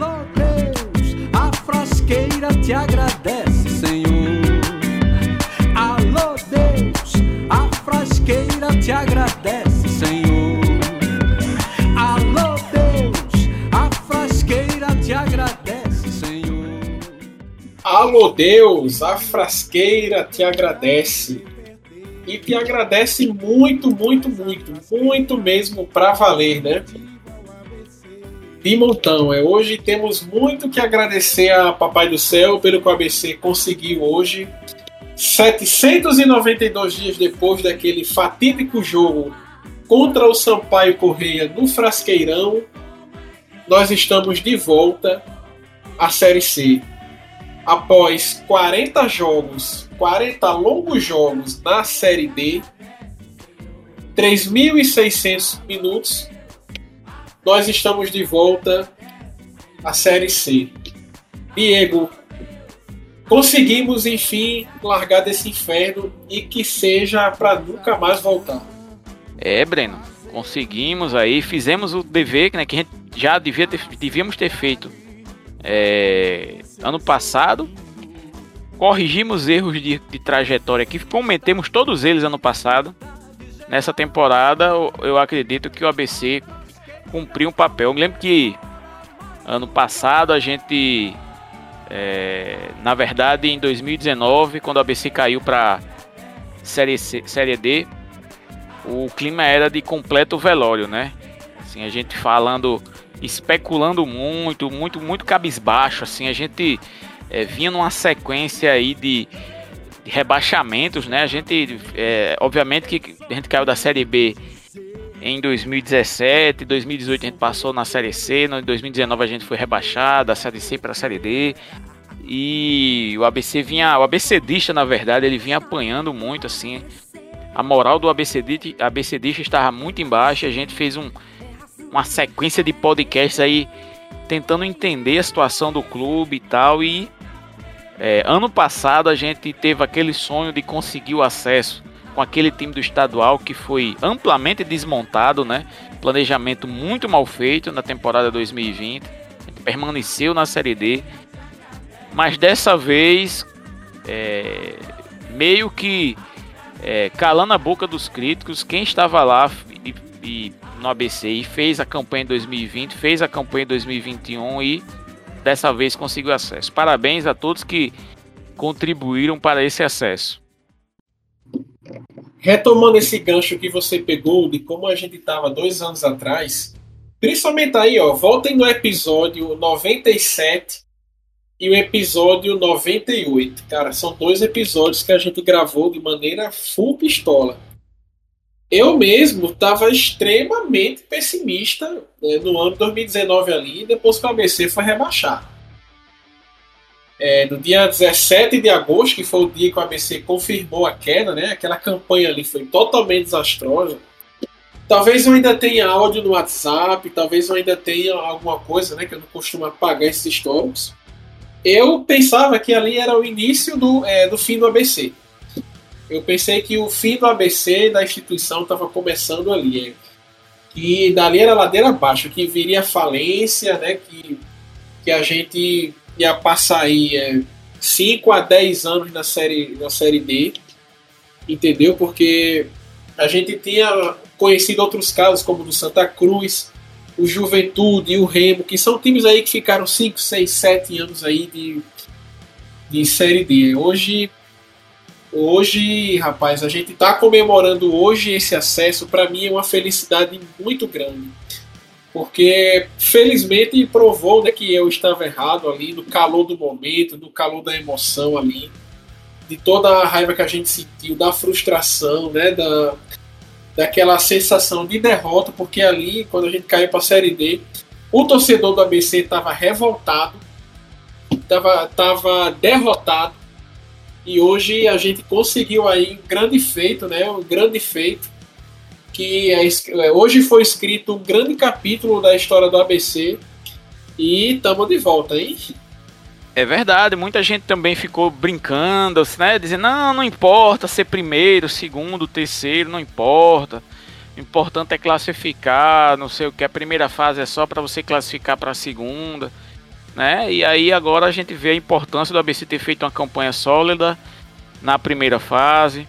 Deus, a frasqueira te agradece, Senhor. Alô Deus, a frasqueira te agradece, Senhor. Alô Deus, a frasqueira te agradece, Senhor. Alô Deus, a frasqueira te agradece. E te agradece muito, muito, muito, muito mesmo pra valer, né? De montão. É, hoje temos muito que agradecer a Papai do Céu pelo que o ABC conseguiu hoje. 792 dias depois daquele fatídico jogo contra o Sampaio Correia no Frasqueirão, nós estamos de volta à Série C. Após 40 jogos, 40 longos jogos na Série D, 3.600 minutos, nós estamos de volta à Série C. Diego, conseguimos enfim largar desse inferno e que seja para nunca mais voltar. É, Breno, conseguimos aí, fizemos o dever né, que a gente já devia ter, devíamos ter feito é, ano passado. Corrigimos erros de, de trajetória que cometemos todos eles ano passado. Nessa temporada, eu, eu acredito que o ABC cumpriu um papel. Eu me lembro que ano passado a gente, é, na verdade, em 2019, quando o ABC caiu para série C, série D, o clima era de completo velório, né? Assim, a gente falando, especulando muito, muito, muito cabisbaixo, assim, a gente é, vinha numa sequência aí de, de rebaixamentos, né? A gente, é, obviamente que a gente caiu da série B em 2017, 2018 a gente passou na Série C, em 2019 a gente foi rebaixado da Série C para a Série D. E o ABC vinha, o ABCdista na verdade, ele vinha apanhando muito assim. A moral do ABCdista, ABCdista estava muito embaixo, a gente fez um, uma sequência de podcasts aí tentando entender a situação do clube e tal e é, ano passado a gente teve aquele sonho de conseguir o acesso com aquele time do estadual que foi amplamente desmontado, né? Planejamento muito mal feito na temporada 2020. permaneceu na Série D. Mas dessa vez, é, meio que é, calando a boca dos críticos, quem estava lá e, e, no ABC e fez a campanha em 2020, fez a campanha em 2021 e dessa vez conseguiu acesso. Parabéns a todos que contribuíram para esse acesso. Retomando esse gancho que você pegou de como a gente estava dois anos atrás, principalmente aí, ó, voltem no episódio 97 e o episódio 98. Cara, são dois episódios que a gente gravou de maneira full pistola. Eu mesmo estava extremamente pessimista né, no ano 2019 ali, depois que o ABC foi rebaixado é, no dia 17 de agosto, que foi o dia que o ABC confirmou a queda, né? Aquela campanha ali foi totalmente desastrosa. Talvez eu ainda tenha áudio no WhatsApp, talvez eu ainda tenha alguma coisa, né? Que eu não costumo apagar esses históricos. Eu pensava que ali era o início do, é, do fim do ABC. Eu pensei que o fim do ABC da instituição estava começando ali. É, que dali era ladeira abaixo, que viria falência, né? Que, que a gente ia passar aí 5 é, a 10 anos na série, na série D, entendeu? Porque a gente tinha conhecido outros casos, como do Santa Cruz, o Juventude e o Remo, que são times aí que ficaram 5, 6, 7 anos aí de, de série D. Hoje, hoje, rapaz, a gente está comemorando hoje esse acesso, para mim é uma felicidade muito grande porque felizmente provou né, que eu estava errado ali no calor do momento, no calor da emoção ali, de toda a raiva que a gente sentiu, da frustração, né, da, daquela sensação de derrota, porque ali, quando a gente caiu para a Série D, o torcedor do ABC estava revoltado, estava tava derrotado, e hoje a gente conseguiu aí um grande feito, né, um grande feito, que é, é, hoje foi escrito um grande capítulo da história do ABC e estamos de volta, hein? É verdade, muita gente também ficou brincando, né? Dizendo, não, não importa ser primeiro, segundo, terceiro, não importa. O importante é classificar, não sei o que. A primeira fase é só para você classificar para a segunda. né? E aí agora a gente vê a importância do ABC ter feito uma campanha sólida na primeira fase,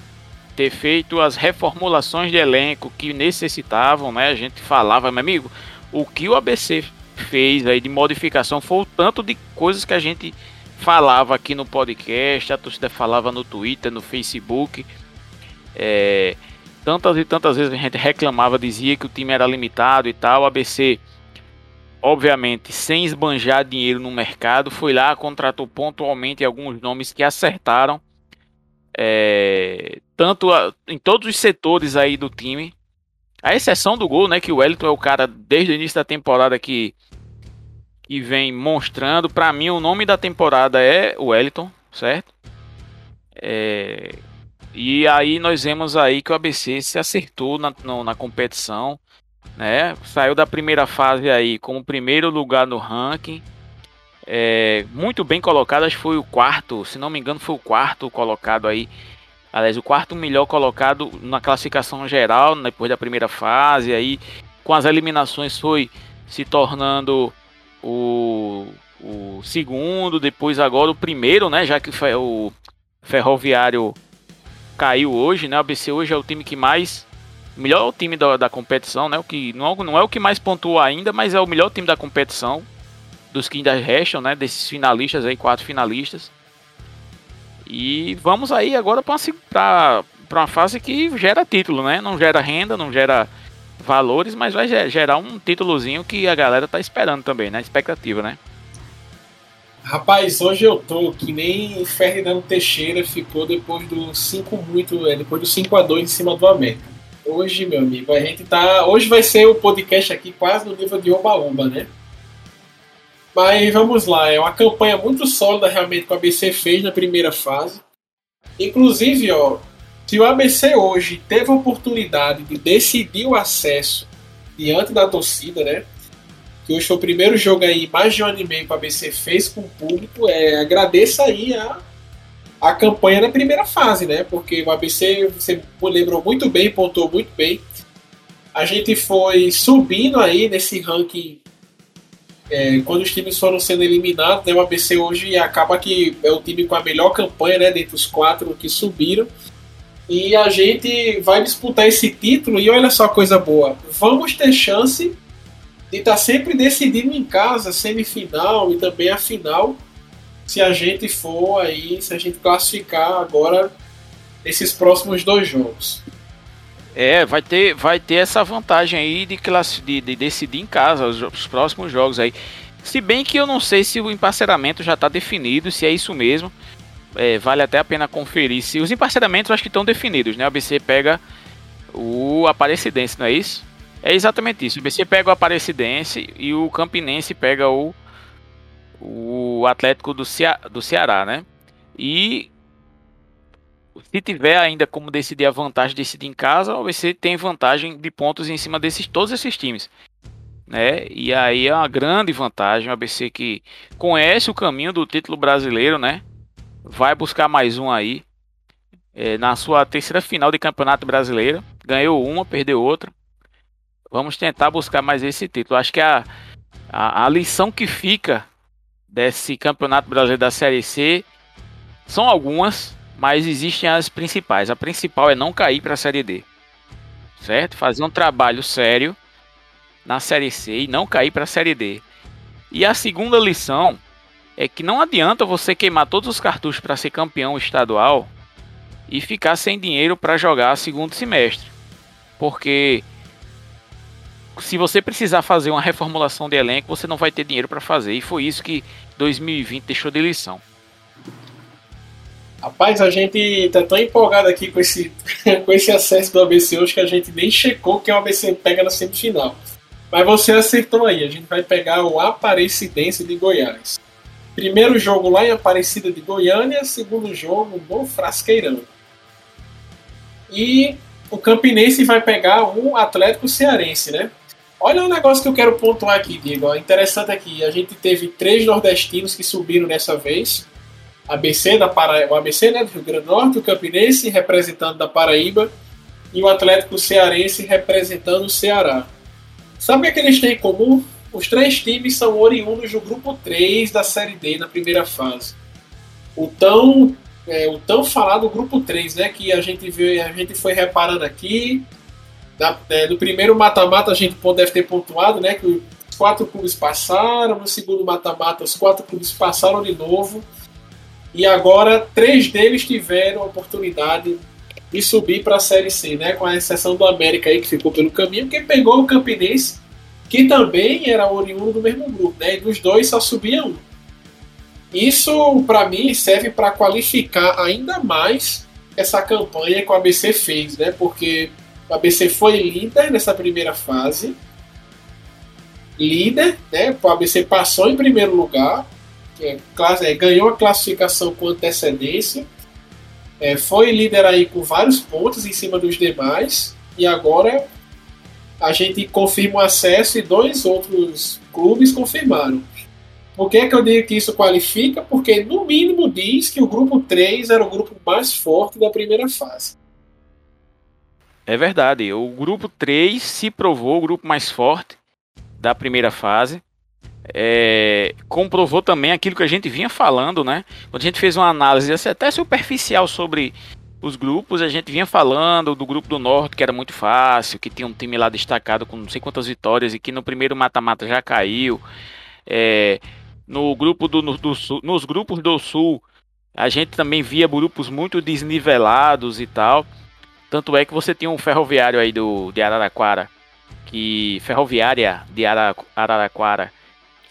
ter feito as reformulações de elenco que necessitavam, né? A gente falava, meu amigo, o que o ABC fez aí de modificação foi o tanto de coisas que a gente falava aqui no podcast, a torcida falava no Twitter, no Facebook. É, tantas e tantas vezes a gente reclamava, dizia que o time era limitado e tal. O ABC, obviamente, sem esbanjar dinheiro no mercado, foi lá, contratou pontualmente alguns nomes que acertaram. É, tanto a, em todos os setores aí do time. A exceção do gol, né? Que o Wellington é o cara desde o início da temporada que e vem mostrando. Para mim, o nome da temporada é o Wellington, certo? É... E aí nós vemos aí que o ABC se acertou na, no, na competição, né? Saiu da primeira fase aí como primeiro lugar no ranking. É, muito bem colocado, acho que foi o quarto, se não me engano, foi o quarto colocado aí. Aliás, o quarto melhor colocado na classificação geral, depois da primeira fase. Aí, com as eliminações, foi se tornando o, o segundo, depois agora o primeiro, né? Já que o Ferroviário caiu hoje, né? O ABC hoje é o time que mais. Melhor time da, da competição, né? O que não, não é o que mais pontua ainda, mas é o melhor time da competição. Dos que ainda restam, né? Desses finalistas aí, quatro finalistas. E vamos aí agora para uma fase que gera título, né? Não gera renda, não gera valores, mas vai gerar um títulozinho que a galera tá esperando também, né? Expectativa, né? Rapaz, hoje eu tô que nem Fernando Teixeira ficou depois do 5 muito, é, depois do 5 a 2 em cima do América. Hoje, meu amigo, a gente tá, hoje vai ser o podcast aqui quase no nível de Oba-Oba, né? Mas vamos lá, é uma campanha muito sólida realmente que o ABC fez na primeira fase. Inclusive, ó, se o ABC hoje teve a oportunidade de decidir o acesso diante da torcida, né? Que hoje foi o primeiro jogo aí, mais de um ano e meio que o ABC fez com o público, é, agradeça aí a, a campanha na primeira fase, né? Porque o ABC, você lembrou muito bem, pontuou muito bem. A gente foi subindo aí nesse ranking é, quando os times foram sendo eliminados, né, o ABC hoje acaba que é o time com a melhor campanha, né, dentre os quatro que subiram. E a gente vai disputar esse título e olha só coisa boa. Vamos ter chance de estar tá sempre decidindo em casa, semifinal e também a final, se a gente for aí, se a gente classificar agora nesses próximos dois jogos. É, vai ter, vai ter essa vantagem aí de, de, de decidir em casa os, os, próximos jogos aí. Se bem que eu não sei se o emparceramento já está definido, se é isso mesmo é, vale até a pena conferir se os emparceramentos acho que estão definidos, né? O ABC pega o Aparecidense, não é isso? É exatamente isso. O ABC pega o Aparecidense e o Campinense pega o, o Atlético do, Cea do Ceará, né? E se tiver ainda como decidir a vantagem de decidir em casa, o ABC tem vantagem de pontos em cima desses todos esses times. Né? E aí é uma grande vantagem o ABC que conhece o caminho do título brasileiro, né? vai buscar mais um aí. É, na sua terceira final de campeonato brasileiro. Ganhou uma, perdeu outra. Vamos tentar buscar mais esse título. Acho que a, a, a lição que fica desse campeonato brasileiro da Série C são algumas, mas existem as principais. A principal é não cair para a Série D. Certo? Fazer um trabalho sério na Série C e não cair para a Série D. E a segunda lição é que não adianta você queimar todos os cartuchos para ser campeão estadual e ficar sem dinheiro para jogar segundo semestre. Porque se você precisar fazer uma reformulação de elenco, você não vai ter dinheiro para fazer. E foi isso que 2020 deixou de lição. Rapaz, a gente tá tão empolgado aqui com esse, com esse acesso do ABC hoje que a gente nem checou que o ABC pega na semifinal. Mas você acertou aí, a gente vai pegar o Aparecidense de Goiás. Primeiro jogo lá em Aparecida de Goiânia, segundo jogo no Frasqueirão. E o Campinense vai pegar o Atlético Cearense, né? Olha um negócio que eu quero pontuar aqui, Diego. Interessante aqui, a gente teve três nordestinos que subiram dessa vez. ABC da Paraíba, o ABC né, do Rio Grande do Norte, o Campinense representando da Paraíba e o Atlético Cearense representando o Ceará. Sabe o que, é eles têm em comum? os três times são oriundos do grupo 3 da Série D na primeira fase. O tão, é, o tão falado grupo 3, né? Que a gente viu, a gente foi reparando aqui. Na, é, no primeiro mata-mata a gente deve ter pontuado, né? Que os quatro clubes passaram, no segundo mata-mata os quatro clubes passaram de novo. E agora três deles tiveram a oportunidade de subir para a Série C, né? Com a exceção do América aí que ficou pelo caminho, que pegou o Campinense, que também era oriundo do mesmo grupo, né? E dos dois só subia um. Isso para mim serve para qualificar ainda mais essa campanha que o ABC fez, né? Porque o ABC foi líder nessa primeira fase, líder, né? O ABC passou em primeiro lugar é, é, ganhou a classificação com antecedência, é, foi líder aí com vários pontos em cima dos demais, e agora a gente confirma o acesso e dois outros clubes confirmaram. Por que, é que eu digo que isso qualifica? Porque, no mínimo, diz que o grupo 3 era o grupo mais forte da primeira fase. É verdade. O grupo 3 se provou o grupo mais forte da primeira fase é, comprovou também aquilo que a gente vinha falando, né? Quando a gente fez uma análise até superficial sobre os grupos, a gente vinha falando do grupo do Norte, que era muito fácil, que tinha um time lá destacado com não sei quantas vitórias e que no primeiro mata-mata já caiu. É, no grupo do, do sul, nos grupos do Sul, a gente também via grupos muito desnivelados e tal. Tanto é que você tinha um ferroviário aí do, de Araraquara, que ferroviária de Araraquara,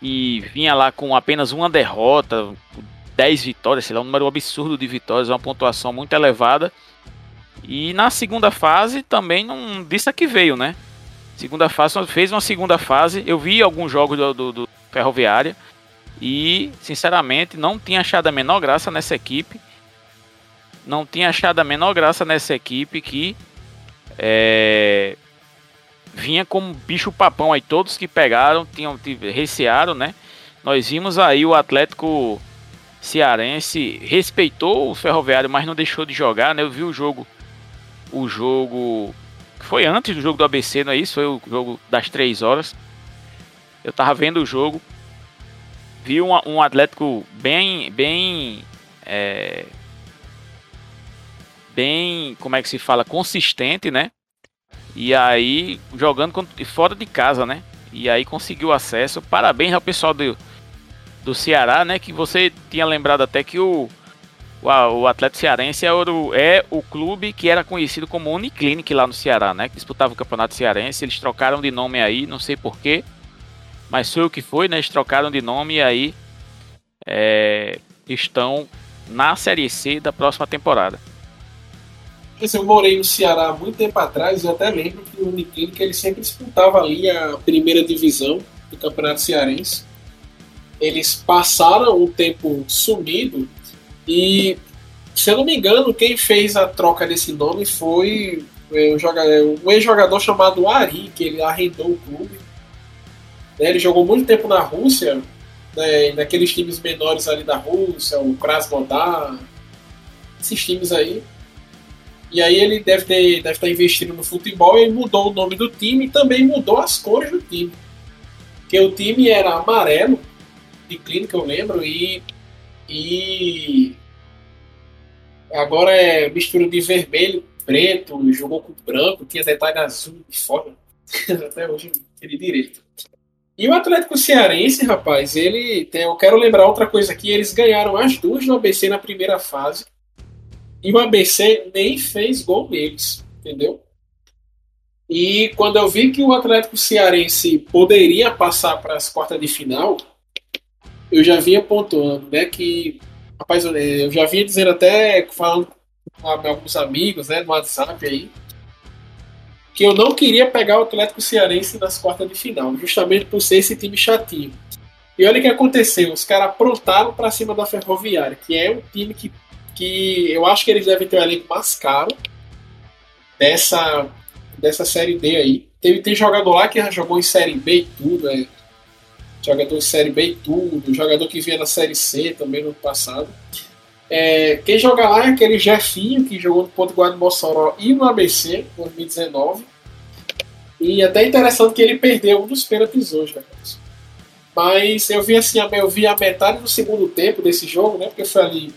que vinha lá com apenas uma derrota, 10 vitórias, sei lá, um número absurdo de vitórias, uma pontuação muito elevada. E na segunda fase também não disse a que veio, né? Segunda fase, fez uma segunda fase. Eu vi alguns jogos do, do, do Ferroviária e, sinceramente, não tinha achado a menor graça nessa equipe. Não tinha achado a menor graça nessa equipe que é, vinha como bicho papão aí, todos que pegaram, tinham recearam, né? Nós vimos aí o Atlético Cearense respeitou o Ferroviário, mas não deixou de jogar, né? Eu vi o jogo o jogo foi antes do jogo do ABC, não é isso? Foi o jogo das três horas. Eu tava vendo o jogo, vi um, um Atlético bem, bem, é, bem, como é que se fala, consistente, né? E aí, jogando fora de casa, né? E aí conseguiu acesso. Parabéns ao pessoal do, do Ceará, né? Que você tinha lembrado até que o, o, o Atlético Cearense é o, é o clube que era conhecido como Uniclinic lá no Ceará, né? Que disputava o Campeonato Cearense. Eles trocaram de nome aí, não sei porquê. Mas foi o que foi, né? Eles trocaram de nome e aí é, estão na Série C da próxima temporada eu morei no Ceará há muito tempo atrás e até lembro que o Uniclinic ele sempre disputava ali a primeira divisão do Campeonato Cearense. Eles passaram um tempo sumido e, se eu não me engano, quem fez a troca desse nome foi é, um ex-jogador chamado Ari, que ele arrendou o clube. Né, ele jogou muito tempo na Rússia, né, naqueles times menores ali da Rússia, o Krasnodar, esses times aí. E aí ele deve, ter, deve estar investindo no futebol e mudou o nome do time e também mudou as cores do time. Porque o time era amarelo, de clínica eu lembro, e, e agora é mistura de vermelho, preto, jogou com branco, tinha detalhe azul de fora. Até hoje ele direito. E o Atlético Cearense, rapaz, ele tem, eu quero lembrar outra coisa aqui, eles ganharam as duas no ABC na primeira fase e o ABC nem fez gol neles, entendeu? E quando eu vi que o Atlético Cearense poderia passar para as quartas de final, eu já vinha pontuando, né? Que, rapaz, eu já vinha dizendo até, falando com alguns amigos, né, no WhatsApp aí, que eu não queria pegar o Atlético Cearense nas quartas de final, justamente por ser esse time chatinho. E olha o que aconteceu, os caras aprontaram para cima da Ferroviária, que é um time que que eu acho que eles devem ter o elenco mais caro dessa, dessa série D aí. Tem jogador lá que já jogou em série B e tudo, é. Jogador em série B e tudo, jogador que vinha na série C também no passado. É, quem joga lá é aquele Jefinho que jogou no Ponto Guarda Mossoró e no ABC em 2019. E até interessante que ele perdeu um dos pênaltis hoje, né? Mas eu vi assim, eu vi a metade do segundo tempo desse jogo, né? Porque foi ali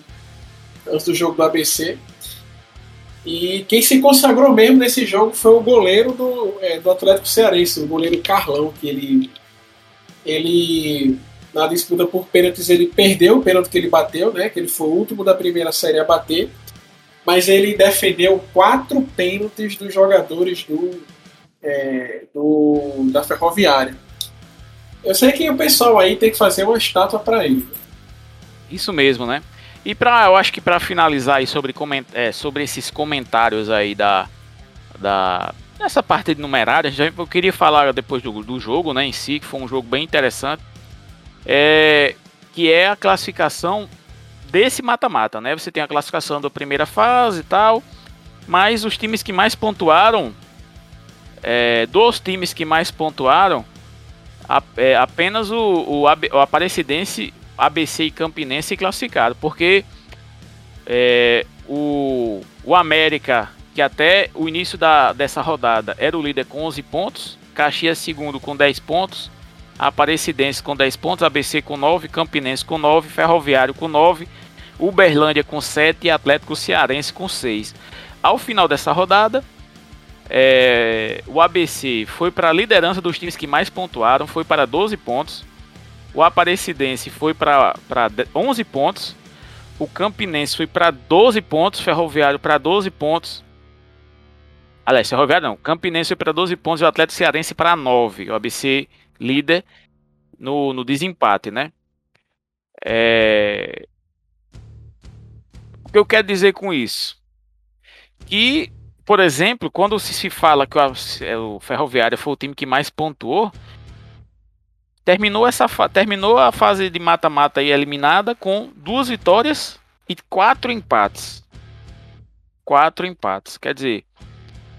antes do jogo do ABC. E quem se consagrou mesmo nesse jogo foi o goleiro do, é, do Atlético Cearense, o goleiro Carlão, que ele, ele na disputa por pênaltis ele perdeu o pênalti que ele bateu, né? Que ele foi o último da primeira série a bater, mas ele defendeu quatro pênaltis dos jogadores do, é, do da Ferroviária. Eu sei que o pessoal aí tem que fazer uma estátua para ele. Isso mesmo, né? E para, eu acho que para finalizar aí sobre, é, sobre esses comentários aí da, da essa parte de numerária, eu queria falar depois do, do jogo, né, em si, que foi um jogo bem interessante, é, que é a classificação desse mata-mata, né? Você tem a classificação da primeira fase e tal, mas os times que mais pontuaram, é, dos times que mais pontuaram, a, é, apenas o, o, o Aparecidense ABC e Campinense classificado, porque é, o, o América, que até o início da, dessa rodada era o líder com 11 pontos, Caxias segundo com 10 pontos, Aparecidense com 10 pontos, ABC com 9, Campinense com 9, Ferroviário com 9, Uberlândia com 7 e Atlético Cearense com 6. Ao final dessa rodada, é, o ABC foi para a liderança dos times que mais pontuaram, foi para 12 pontos. O Aparecidense foi para 11 pontos. O Campinense foi para 12 pontos. Ferroviário para 12 pontos. Aliás, Ferroviário não. Campinense foi para 12 pontos e o Atlético Cearense para 9. O ABC líder no, no desempate, né? É... O que eu quero dizer com isso? Que, por exemplo, quando se fala que o Ferroviário foi o time que mais pontuou, terminou essa terminou a fase de mata-mata aí eliminada com duas vitórias e quatro empates. Quatro empates, quer dizer,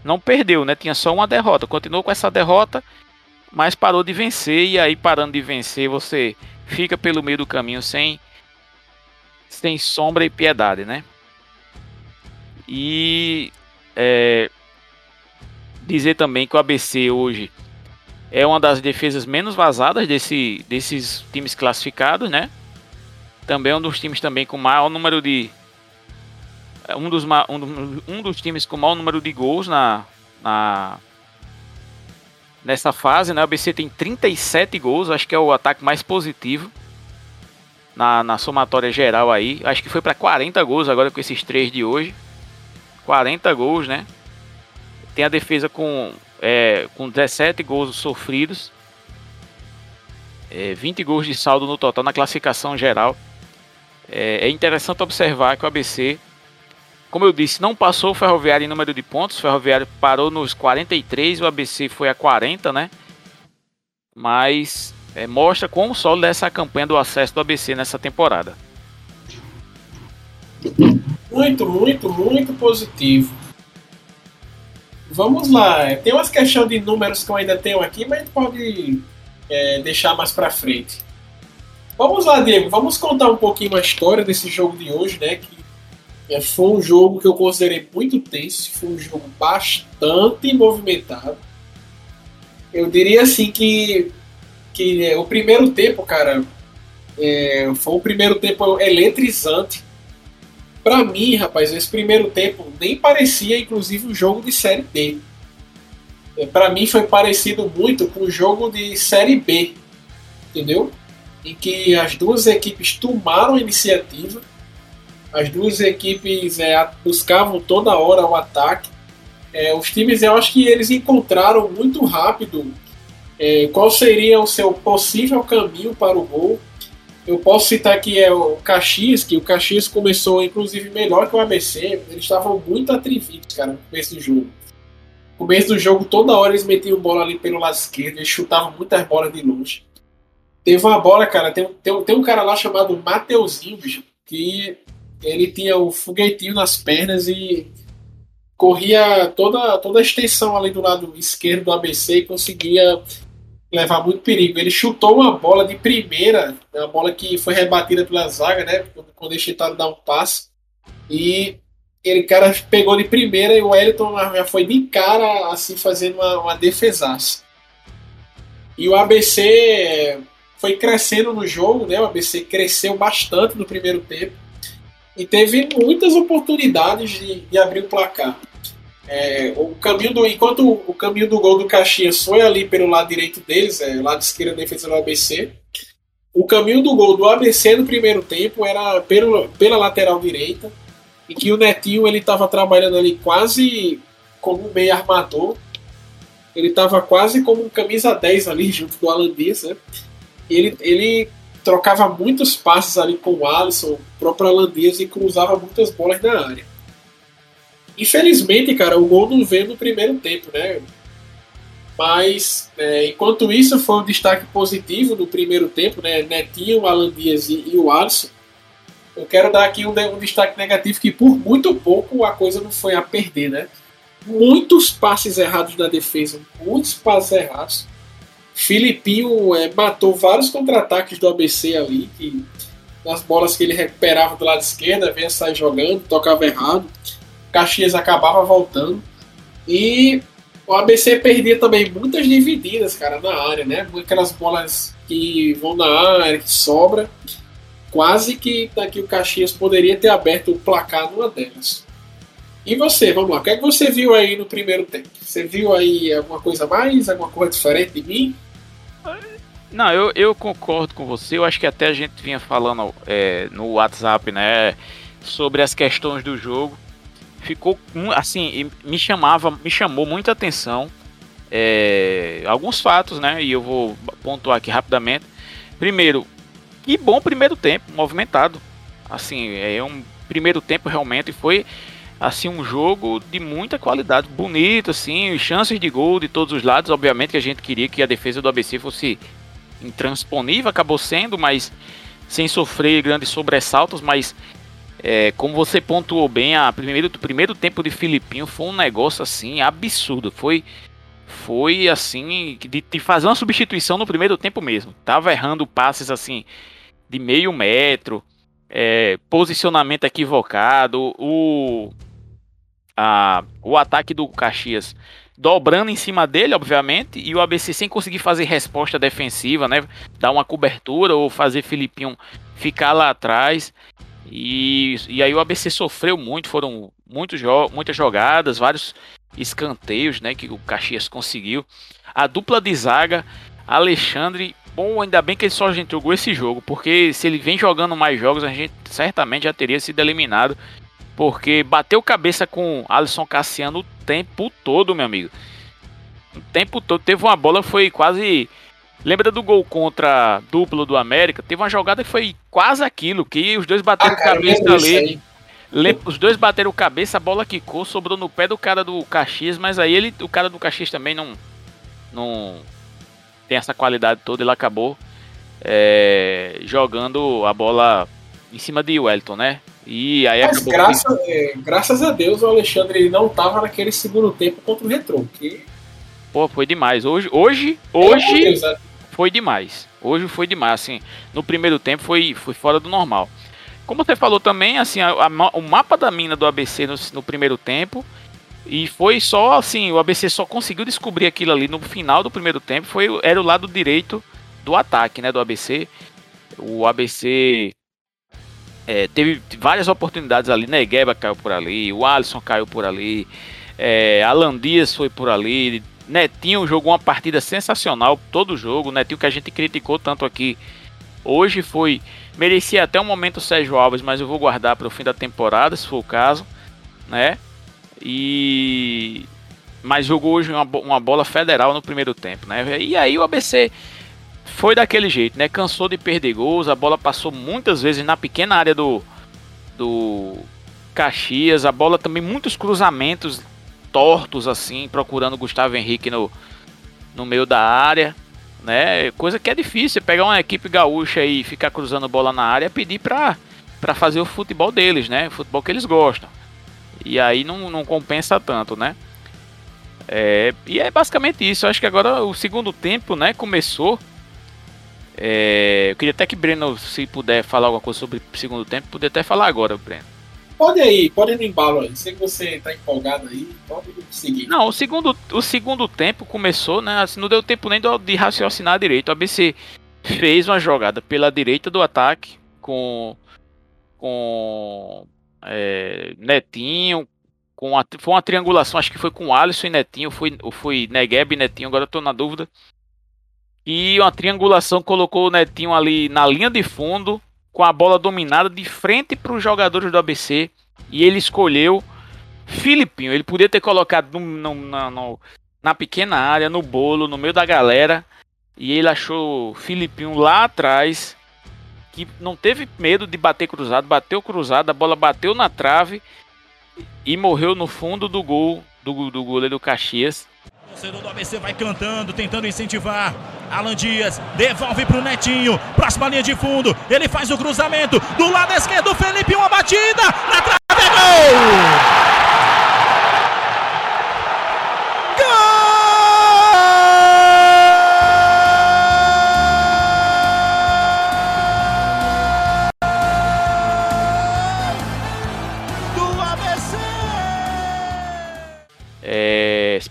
não perdeu, né? Tinha só uma derrota. Continuou com essa derrota, mas parou de vencer e aí parando de vencer, você fica pelo meio do caminho sem sem sombra e piedade, né? E é, dizer também que o ABC hoje é uma das defesas menos vazadas desse, desses times classificados, né? Também é um dos times também com maior número de é um dos, um, um dos times com maior número de gols na, na nessa fase, né? O ABC tem 37 gols, acho que é o ataque mais positivo na, na somatória geral aí. Acho que foi para 40 gols agora com esses três de hoje. 40 gols, né? Tem a defesa com é, com 17 gols sofridos, é, 20 gols de saldo no total na classificação geral. É, é, interessante observar que o ABC, como eu disse, não passou o Ferroviário em número de pontos. O Ferroviário parou nos 43, o ABC foi a 40, né? Mas é, mostra quão sólida é essa campanha do acesso do ABC nessa temporada. Muito, muito, muito positivo. Vamos lá. Tem umas questões de números que eu ainda tenho aqui, mas pode é, deixar mais para frente. Vamos lá, Diego. Vamos contar um pouquinho a história desse jogo de hoje, né? Que é, foi um jogo que eu considerei muito tenso. Foi um jogo bastante movimentado. Eu diria assim que, que é, o primeiro tempo, cara, é, foi um primeiro tempo eletrizante para mim, rapaz, esse primeiro tempo nem parecia, inclusive, um jogo de Série B. É, para mim foi parecido muito com o jogo de Série B, entendeu? Em que as duas equipes tomaram a iniciativa, as duas equipes é, buscavam toda hora o ataque. É, os times, eu acho que eles encontraram muito rápido é, qual seria o seu possível caminho para o gol eu posso citar que é o Caxias, que o Caxias começou inclusive melhor que o ABC. Eles estavam muito atrevidos, cara, no começo do jogo. No começo do jogo, toda hora eles metiam bola ali pelo lado esquerdo, eles chutavam muitas bolas de longe. Teve uma bola, cara, tem, tem, tem um cara lá chamado Mateuzinho, bicho, que ele tinha o um foguetinho nas pernas e corria toda, toda a extensão ali do lado esquerdo do ABC e conseguia levar muito perigo. Ele chutou uma bola de primeira, uma bola que foi rebatida pela zaga, né? Quando eles tentaram dar um passe. E ele cara pegou de primeira e o Wellington já foi de cara, assim, fazendo uma, uma defesaça. E o ABC foi crescendo no jogo, né? O ABC cresceu bastante no primeiro tempo e teve muitas oportunidades de, de abrir o placar. É, o caminho do, enquanto o caminho do gol do Caxias foi ali pelo lado direito deles, é, lado esquerdo da defesa do ABC, o caminho do gol do ABC no primeiro tempo era pelo, pela lateral direita, e que o Netinho ele estava trabalhando ali quase como meio armador, ele estava quase como um camisa 10 ali junto com o Alan Dias, né? Ele, ele trocava muitos passes ali com o Alisson, o próprio Alan Dias, e cruzava muitas bolas na área. Infelizmente, cara, o gol não veio no primeiro tempo, né? Mas, é, enquanto isso, foi um destaque positivo no primeiro tempo, né? Netinho, Alan Dias e, e o Alisson. Eu quero dar aqui um, um, destaque negativo que, por muito pouco, a coisa não foi a perder, né? Muitos passes errados na defesa, muitos passes errados. Filipinho é, matou vários contra-ataques do ABC ali, que nas bolas que ele recuperava do lado esquerdo, vinha sair jogando, tocava errado. Caxias acabava voltando. E o ABC perdia também muitas divididas, cara, na área, né? Aquelas bolas que vão na área, que sobra. Quase que daqui o Caxias poderia ter aberto o placar numa delas. E você, vamos lá, o que é que você viu aí no primeiro tempo? Você viu aí alguma coisa mais, alguma coisa diferente de mim? Não, eu, eu concordo com você. Eu acho que até a gente vinha falando é, no WhatsApp, né, sobre as questões do jogo ficou assim, me chamava, me chamou muita atenção é, alguns fatos, né? E eu vou pontuar aqui rapidamente. Primeiro, que bom primeiro tempo, movimentado. Assim, é um primeiro tempo realmente foi assim um jogo de muita qualidade, bonito assim, chances de gol de todos os lados. Obviamente que a gente queria que a defesa do ABC fosse intransponível, acabou sendo, mas sem sofrer grandes sobressaltos, mas é, como você pontuou bem, a primeiro, o primeiro tempo de Filipinho foi um negócio assim absurdo. Foi, foi assim, de, de fazer uma substituição no primeiro tempo mesmo. Tava errando passes assim de meio metro, é, posicionamento equivocado, o, a, o ataque do Caxias dobrando em cima dele, obviamente, e o ABC sem conseguir fazer resposta defensiva, né? Dar uma cobertura ou fazer Filipinho ficar lá atrás. E, e aí o ABC sofreu muito, foram muitos jo muitas jogadas, vários escanteios né, que o Caxias conseguiu. A dupla de zaga, Alexandre, bom, ainda bem que ele só jogou esse jogo, porque se ele vem jogando mais jogos, a gente certamente já teria sido eliminado. Porque bateu cabeça com Alisson Cassiano o tempo todo, meu amigo. O tempo todo. Teve uma bola, foi quase Lembra do gol contra duplo do América? Teve uma jogada que foi quase aquilo, que os dois bateram ah, cara, cabeça ali. Os dois bateram cabeça, a bola quicou, sobrou no pé do cara do Caxias, mas aí ele, o cara do Caxias também não, não tem essa qualidade toda, ele acabou é, jogando a bola em cima de Wellington, né? E aí Mas graças, é, graças a Deus o Alexandre não tava naquele segundo tempo contra o Retro, que Pô, foi demais. Hoje, hoje, hoje, foi demais. Hoje foi demais, assim. No primeiro tempo foi, foi fora do normal. Como você falou também, assim, a, a, o mapa da mina do ABC no, no, primeiro tempo. E foi só assim, o ABC só conseguiu descobrir aquilo ali no final do primeiro tempo. Foi, era o lado direito do ataque, né? Do ABC. O ABC é, teve várias oportunidades ali. Negueba caiu por ali, o Alisson caiu por ali, é, Alan Dias foi por ali, Netinho jogou uma partida sensacional todo o jogo. Netinho que a gente criticou tanto aqui hoje foi. Merecia até um momento o Sérgio Alves, mas eu vou guardar para o fim da temporada, se for o caso. Né? E. Mas jogou hoje uma, uma bola federal no primeiro tempo, né? E aí o ABC foi daquele jeito, né? Cansou de perder gols, a bola passou muitas vezes na pequena área do, do Caxias, a bola também muitos cruzamentos tortos assim, procurando Gustavo Henrique no, no meio da área, né? Coisa que é difícil, pegar uma equipe gaúcha e ficar cruzando bola na área, pedir para para fazer o futebol deles, né? O futebol que eles gostam. E aí não, não compensa tanto, né? É, e é basicamente isso. Eu acho que agora o segundo tempo, né, começou. É, eu queria até que Breno, se puder falar alguma coisa sobre o segundo tempo, poder até falar agora, Breno. Pode aí, pode ir no embalo aí. Sei que você tá empolgado aí, pode seguir. Não, o segundo, o segundo tempo começou, né? Assim, não deu tempo nem de raciocinar direito. O ABC fez uma jogada pela direita do ataque com com é, Netinho, com a, foi uma triangulação, acho que foi com Alisson e Netinho, foi, foi Negueb e Netinho, agora estou na dúvida. E uma triangulação colocou o Netinho ali na linha de fundo, com a bola dominada de frente para os jogadores do ABC. E ele escolheu Filipinho. Ele podia ter colocado no, no, na, no, na pequena área, no bolo, no meio da galera. E ele achou Filipinho lá atrás, que não teve medo de bater cruzado, bateu cruzado, a bola bateu na trave e morreu no fundo do gol do, do goleiro Caxias. Torcedor do ABC vai cantando, tentando incentivar. Alan Dias devolve para o Netinho. Próxima linha de fundo. Ele faz o cruzamento. Do lado esquerdo, Felipe, uma batida. Na trave, é gol!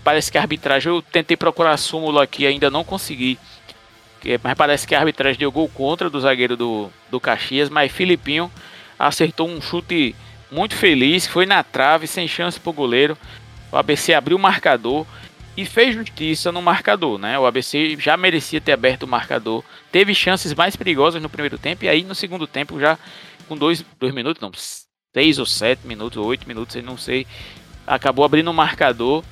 Parece que a arbitragem, eu tentei procurar a súmula aqui, ainda não consegui. Mas parece que a arbitragem deu gol contra do zagueiro do, do Caxias, mas Filipinho acertou um chute muito feliz, foi na trave, sem chance pro goleiro. O ABC abriu o marcador e fez justiça no marcador, né? O ABC já merecia ter aberto o marcador, teve chances mais perigosas no primeiro tempo e aí no segundo tempo já com dois, dois minutos, não, seis ou sete minutos, oito minutos, eu não sei, acabou abrindo o marcador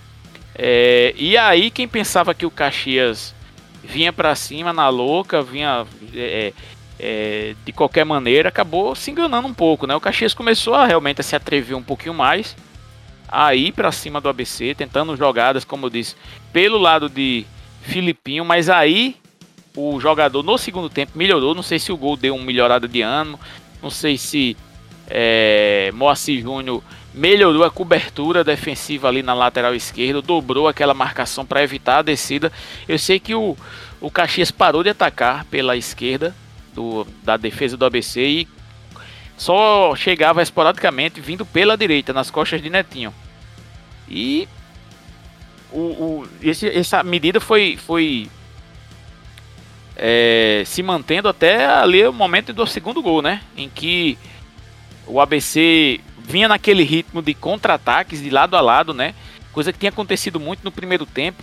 é, e aí quem pensava que o Caxias vinha para cima na louca, vinha é, é, de qualquer maneira, acabou se enganando um pouco, né? O Caxias começou a realmente a se atrever um pouquinho mais, a ir para cima do ABC, tentando jogadas, como eu disse, pelo lado de Filipinho, mas aí o jogador no segundo tempo melhorou, não sei se o gol deu uma melhorada de ano, não sei se é, Moacir Júnior melhorou a cobertura defensiva ali na lateral esquerda, dobrou aquela marcação para evitar a descida. Eu sei que o, o Caxias parou de atacar pela esquerda do, da defesa do ABC e só chegava esporadicamente vindo pela direita, nas costas de Netinho. E o, o esse, essa medida foi, foi é, se mantendo até ali o momento do segundo gol, né? Em que o ABC vinha naquele ritmo de contra-ataques de lado a lado, né? Coisa que tinha acontecido muito no primeiro tempo.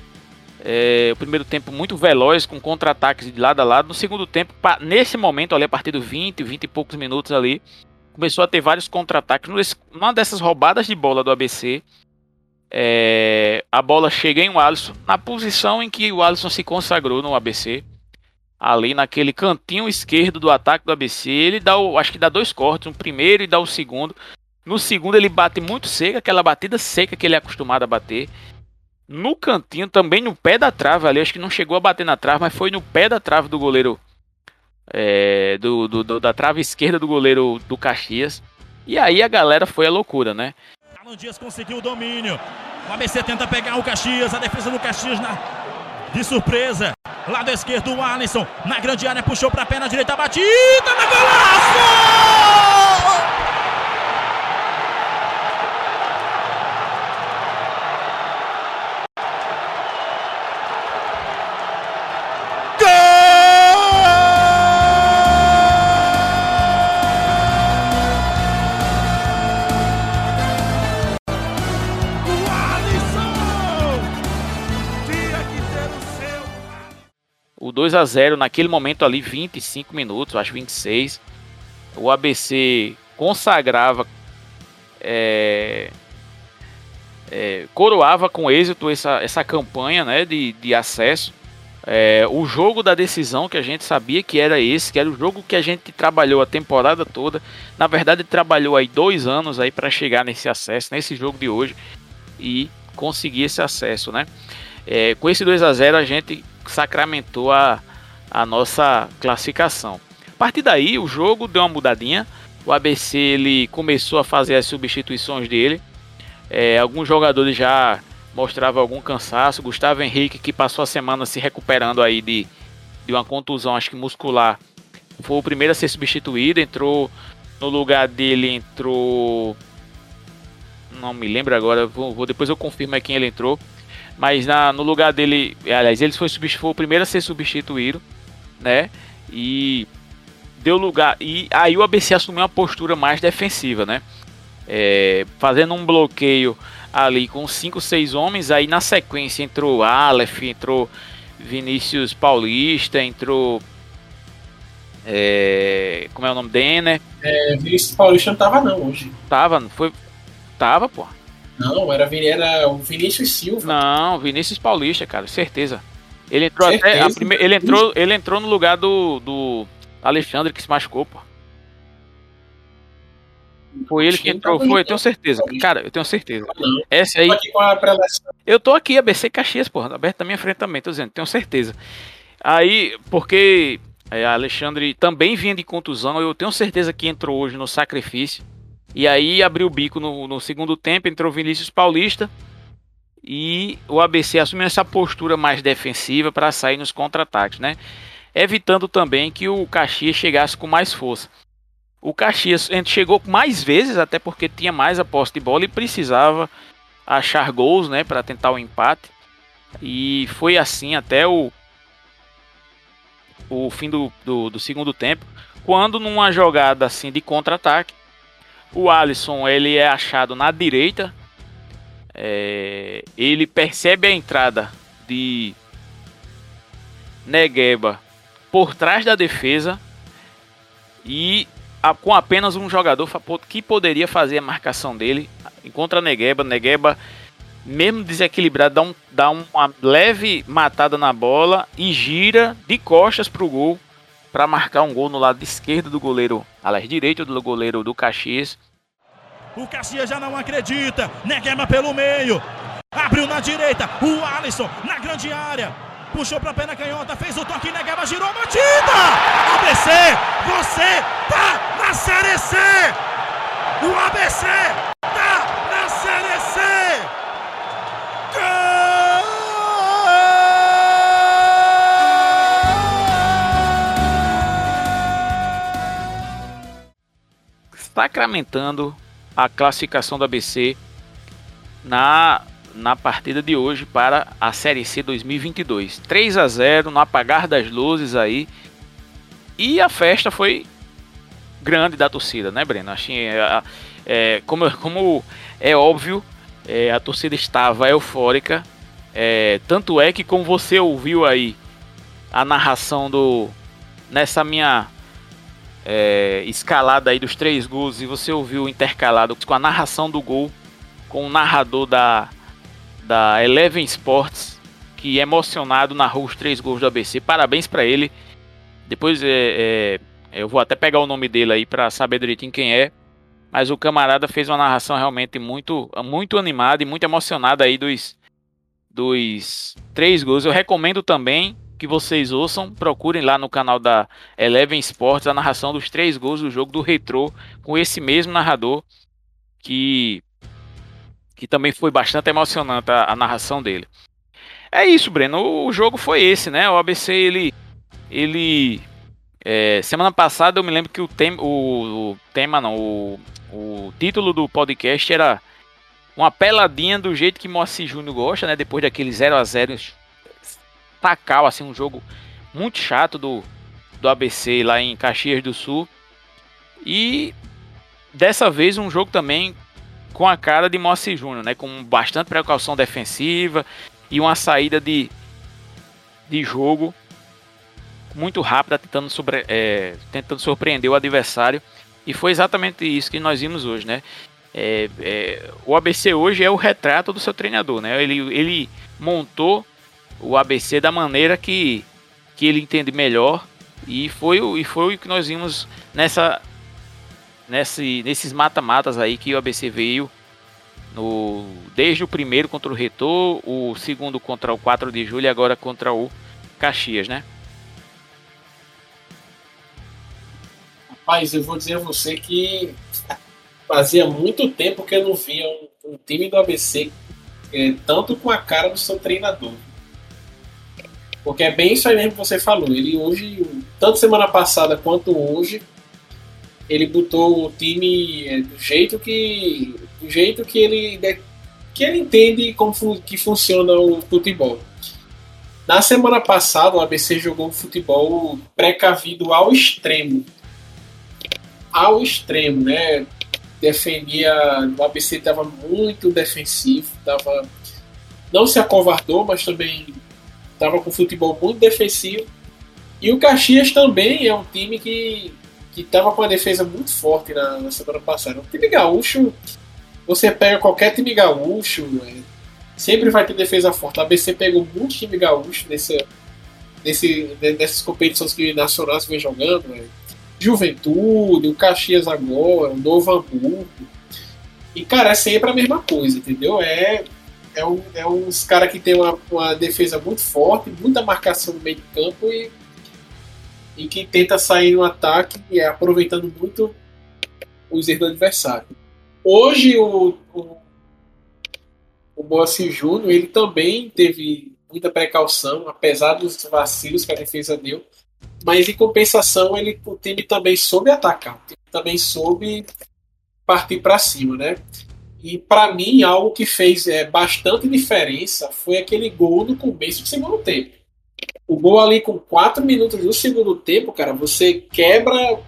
É, o primeiro tempo muito veloz, com contra-ataques de lado a lado. No segundo tempo, nesse momento, ali a partir do 20, 20 e poucos minutos ali, começou a ter vários contra-ataques. Uma dessas roubadas de bola do ABC, é, a bola chega em o Alisson, na posição em que o Alisson se consagrou no ABC. Ali naquele cantinho esquerdo do ataque do ABC, ele dá o, acho que dá dois cortes, um primeiro e dá o segundo. No segundo ele bate muito seca, aquela batida seca que ele é acostumado a bater. No cantinho, também no pé da trave ali, acho que não chegou a bater na trave, mas foi no pé da trave do goleiro. É, do, do, do, da trave esquerda do goleiro do Caxias. E aí a galera foi a loucura, né? Alan Dias conseguiu o domínio. O ABC tenta pegar o Caxias, a defesa do Caxias na... de surpresa. Lado esquerdo, o Alisson na grande área puxou para a perna direita, batida na golaço! 2 a 0 naquele momento ali, 25 minutos, acho 26. O ABC consagrava, é, é, coroava com êxito essa, essa campanha né, de, de acesso. É, o jogo da decisão que a gente sabia que era esse, que era o jogo que a gente trabalhou a temporada toda. Na verdade, trabalhou aí dois anos aí para chegar nesse acesso, nesse jogo de hoje e conseguir esse acesso, né? É, com esse 2 a 0 a gente sacramentou a, a nossa classificação. A partir daí, o jogo deu uma mudadinha. O ABC ele começou a fazer as substituições dele. É, alguns jogadores já mostravam algum cansaço. Gustavo Henrique, que passou a semana se recuperando aí de, de uma contusão, acho que muscular, foi o primeiro a ser substituído. Entrou no lugar dele, entrou. Não me lembro agora, vou, vou depois eu confirmo quem ele entrou. Mas na, no lugar dele, aliás, ele foi, foi o primeiro a ser substituído, né? e deu lugar. E aí o ABC assumiu uma postura mais defensiva, né? É, fazendo um bloqueio ali com 5, 6 homens. Aí na sequência entrou Aleph, entrou Vinícius Paulista, entrou. É, como é o nome? Denner. É, Vinícius Paulista não tava não hoje. Tava, não foi. Tava, pô. Não, era, era o Vinícius Silva. Não, Vinícius Paulista, cara, certeza. Ele entrou certeza, até. Prime... Ele, entrou, ele entrou no lugar do, do Alexandre que se machucou, pô. Foi ele que entrou, foi, eu tenho certeza. Cara, eu tenho certeza. Essa aí. Eu tô aqui, ABC Caxias, porra, aberto na minha frente também, tô dizendo, tenho certeza. Aí, porque é, Alexandre também vinha de contusão, eu tenho certeza que entrou hoje no sacrifício. E aí abriu o bico no, no segundo tempo, entrou Vinícius Paulista. E o ABC assumiu essa postura mais defensiva para sair nos contra-ataques, né? Evitando também que o Caxias chegasse com mais força. O Caxias chegou mais vezes, até porque tinha mais a posse de bola e precisava achar gols, né, para tentar o empate. E foi assim até o, o fim do, do, do segundo tempo, quando numa jogada assim de contra-ataque, o Alisson ele é achado na direita, é, ele percebe a entrada de Negueba por trás da defesa e a, com apenas um jogador que poderia fazer a marcação dele. Encontra Negueba, Negueba mesmo desequilibrado dá, um, dá uma leve matada na bola e gira de costas para o gol para marcar um gol no lado esquerdo do goleiro, aliás, direito do goleiro do Caxias. O Caxias já não acredita, Negueba pelo meio, abriu na direita, o Alisson na grande área, puxou para a perna canhota, fez o toque, Negueba girou batida! ABC, você tá na Série C! O ABC Sacramentando a classificação do ABC na na partida de hoje para a Série C 2022. 3 a 0 no apagar das luzes aí. E a festa foi grande da torcida, né, Breno? Achei, é, é, como, como é óbvio, é, a torcida estava eufórica. É, tanto é que, como você ouviu aí a narração do. Nessa minha é, escalada aí dos três gols, e você ouviu intercalado com a narração do gol com o narrador da, da Eleven Sports, que emocionado narrou os três gols do ABC. Parabéns para ele. Depois é, é, eu vou até pegar o nome dele aí para saber direitinho quem é. Mas o camarada fez uma narração realmente muito, muito animada e muito emocionada aí dos, dos três gols. Eu recomendo também que vocês ouçam, procurem lá no canal da Eleven Sports a narração dos três gols do jogo do Retro com esse mesmo narrador que que também foi bastante emocionante a, a narração dele. É isso, Breno. O jogo foi esse, né? O ABC ele ele é, semana passada eu me lembro que o, tem, o, o tema não, o, o título do podcast era uma peladinha do jeito que Moacir Júnior gosta, né? Depois daquele 0 a 0 tacal, assim, um jogo muito chato do, do ABC lá em Caxias do Sul. E dessa vez um jogo também com a cara de Moacir Júnior, né? Com bastante precaução defensiva e uma saída de, de jogo muito rápida, tentando, sobre, é, tentando surpreender o adversário. E foi exatamente isso que nós vimos hoje, né? É, é, o ABC hoje é o retrato do seu treinador, né? Ele, ele montou o ABC da maneira que, que ele entende melhor e foi, e foi o que nós vimos nessa nesse, nesses mata-matas aí que o ABC veio no, desde o primeiro contra o Retor, o segundo contra o 4 de julho e agora contra o Caxias, né? Rapaz, eu vou dizer a você que fazia muito tempo que eu não via um, um time do ABC é, tanto com a cara do seu treinador. Porque é bem isso aí mesmo que você falou. Ele hoje, tanto semana passada quanto hoje, ele botou o time é, do jeito que do jeito que ele que ele entende como que funciona o futebol. Na semana passada, o ABC jogou futebol precavido ao extremo. Ao extremo, né? Defendia. O ABC estava muito defensivo, tava, não se acovardou, mas também estava com futebol muito defensivo. E o Caxias também é um time que estava com uma defesa muito forte na, na semana passada. O time gaúcho, você pega qualquer time gaúcho, é, sempre vai ter defesa forte. A ABC pegou muito time gaúcho nesse, nesse, nessas competições que nacionais vem jogando. É. Juventude, o Caxias agora, o Novo Hamburgo. E, cara, é sempre a mesma coisa, entendeu? É, é, um, é uns caras que tem uma, uma defesa muito forte, muita marcação no meio de campo e, e que tenta sair no ataque é aproveitando muito os erros do adversário. Hoje, o, o o Moacir Júnior, ele também teve muita precaução, apesar dos vacilos que a defesa deu. Mas em compensação, ele, o time também soube atacar, o time também soube partir para cima, né? E para mim, algo que fez é, bastante diferença foi aquele gol no começo do segundo tempo. O gol ali com 4 minutos do segundo tempo, cara, você quebra,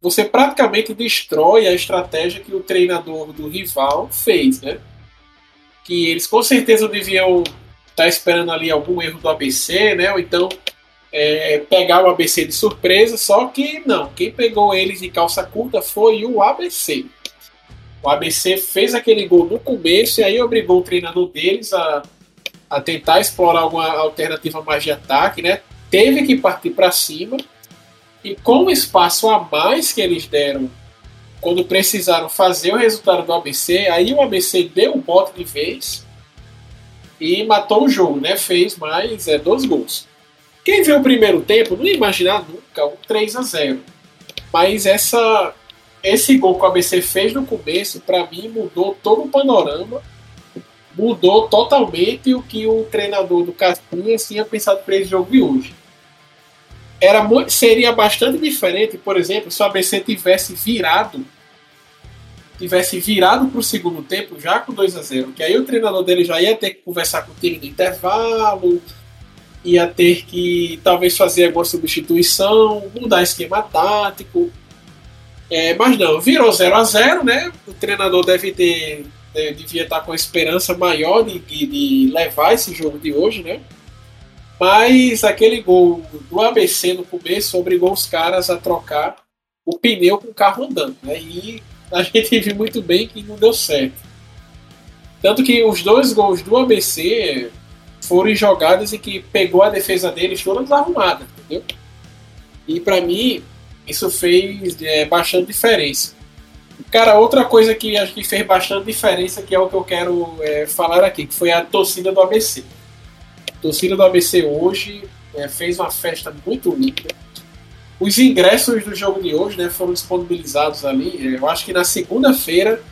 você praticamente destrói a estratégia que o treinador do rival fez, né? que eles com certeza deviam estar tá esperando ali algum erro do ABC, né? Ou então é, pegar o ABC de surpresa, só que não. Quem pegou eles de calça curta foi o ABC. O ABC fez aquele gol no começo e aí obrigou o treinador deles a, a tentar explorar alguma alternativa mais de ataque, né? Teve que partir para cima e com o espaço a mais que eles deram quando precisaram fazer o resultado do ABC, aí o ABC deu um bote de vez e matou o jogo, né? Fez mais é, dois gols. Quem viu o primeiro tempo não ia imaginar nunca um 3 a 0 Mas essa, esse gol que o ABC fez no começo, para mim, mudou todo o panorama. Mudou totalmente o que o treinador do Caspinhas tinha pensado para esse jogo de hoje era seria bastante diferente, por exemplo, se o ABC tivesse virado tivesse virado para o segundo tempo já com 2 a 0 que aí o treinador dele já ia ter que conversar com o time no intervalo, ia ter que talvez fazer alguma substituição, mudar esquema tático. É, mas não, virou 0 a 0 né? O treinador deve ter é, devia estar com a esperança maior de, de, de levar esse jogo de hoje, né? Mas aquele gol do ABC no começo obrigou os caras a trocar o pneu com o carro andando. Né? E a gente viu muito bem que não deu certo. Tanto que os dois gols do ABC foram jogadas em que pegou a defesa deles toda desarrumada, entendeu? E para mim, isso fez é, bastante diferença. Cara, outra coisa que acho que fez bastante diferença, que é o que eu quero é, falar aqui, que foi a torcida do ABC torcida do ABC hoje é, fez uma festa muito linda. Os ingressos do jogo de hoje né, foram disponibilizados ali. Eu acho que na segunda-feira,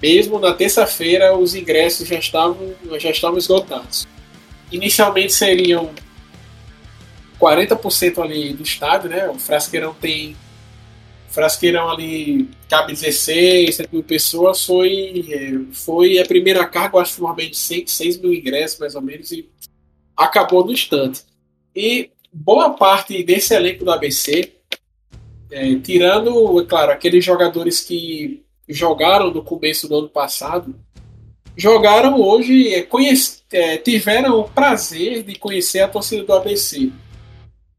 mesmo na terça-feira, os ingressos já estavam, já estavam esgotados. Inicialmente seriam 40% ali do estádio, né? O Frasqueirão tem. Frasqueirão ali cabe 16, 7 mil pessoas. Foi, é, foi a primeira carga, acho que normalmente 6, 6 mil ingressos, mais ou menos, e acabou no instante. E boa parte desse elenco do ABC, é, tirando, é claro, aqueles jogadores que jogaram no começo do ano passado, jogaram hoje, é, conhece, é, tiveram o prazer de conhecer a torcida do ABC.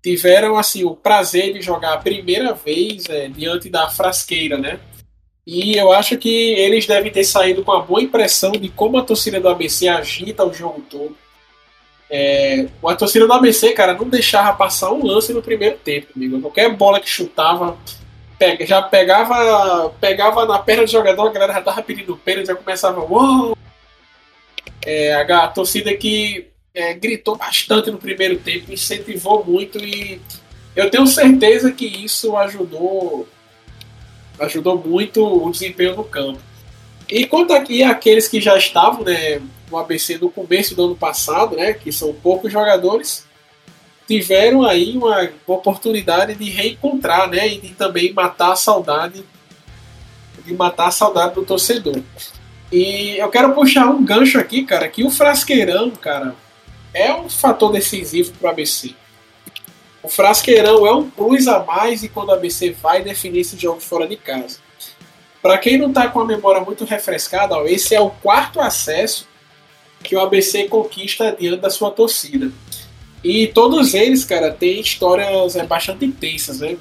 Tiveram assim o prazer de jogar a primeira vez é, diante da frasqueira, né? E eu acho que eles devem ter saído com uma boa impressão de como a torcida do ABC agita o jogo todo é, a torcida do ABC, cara, não deixava passar um lance no primeiro tempo, amigo. Qualquer bola que chutava, pega, já pegava pegava na perna do jogador, a galera já tava pedindo pênalti, já começava. Uou! É, a, a, torcida que é, gritou bastante no primeiro tempo, incentivou muito e eu tenho certeza que isso ajudou ajudou muito o desempenho no campo. E quanto aqui aqueles que já estavam né, no ABC no começo do ano passado, né, que são poucos jogadores, tiveram aí uma, oportunidade de reencontrar, né, e de também matar a saudade, de matar a saudade do torcedor. E eu quero puxar um gancho aqui, cara, que o Frasqueirão, cara, é um fator decisivo para o ABC. O Frasqueirão é um plus a mais e quando o ABC vai definir esse jogo fora de casa. Para quem não está com a memória muito refrescada, ó, esse é o quarto acesso que o ABC conquista diante da sua torcida. E todos eles, cara, têm histórias é, bastante intensas, né?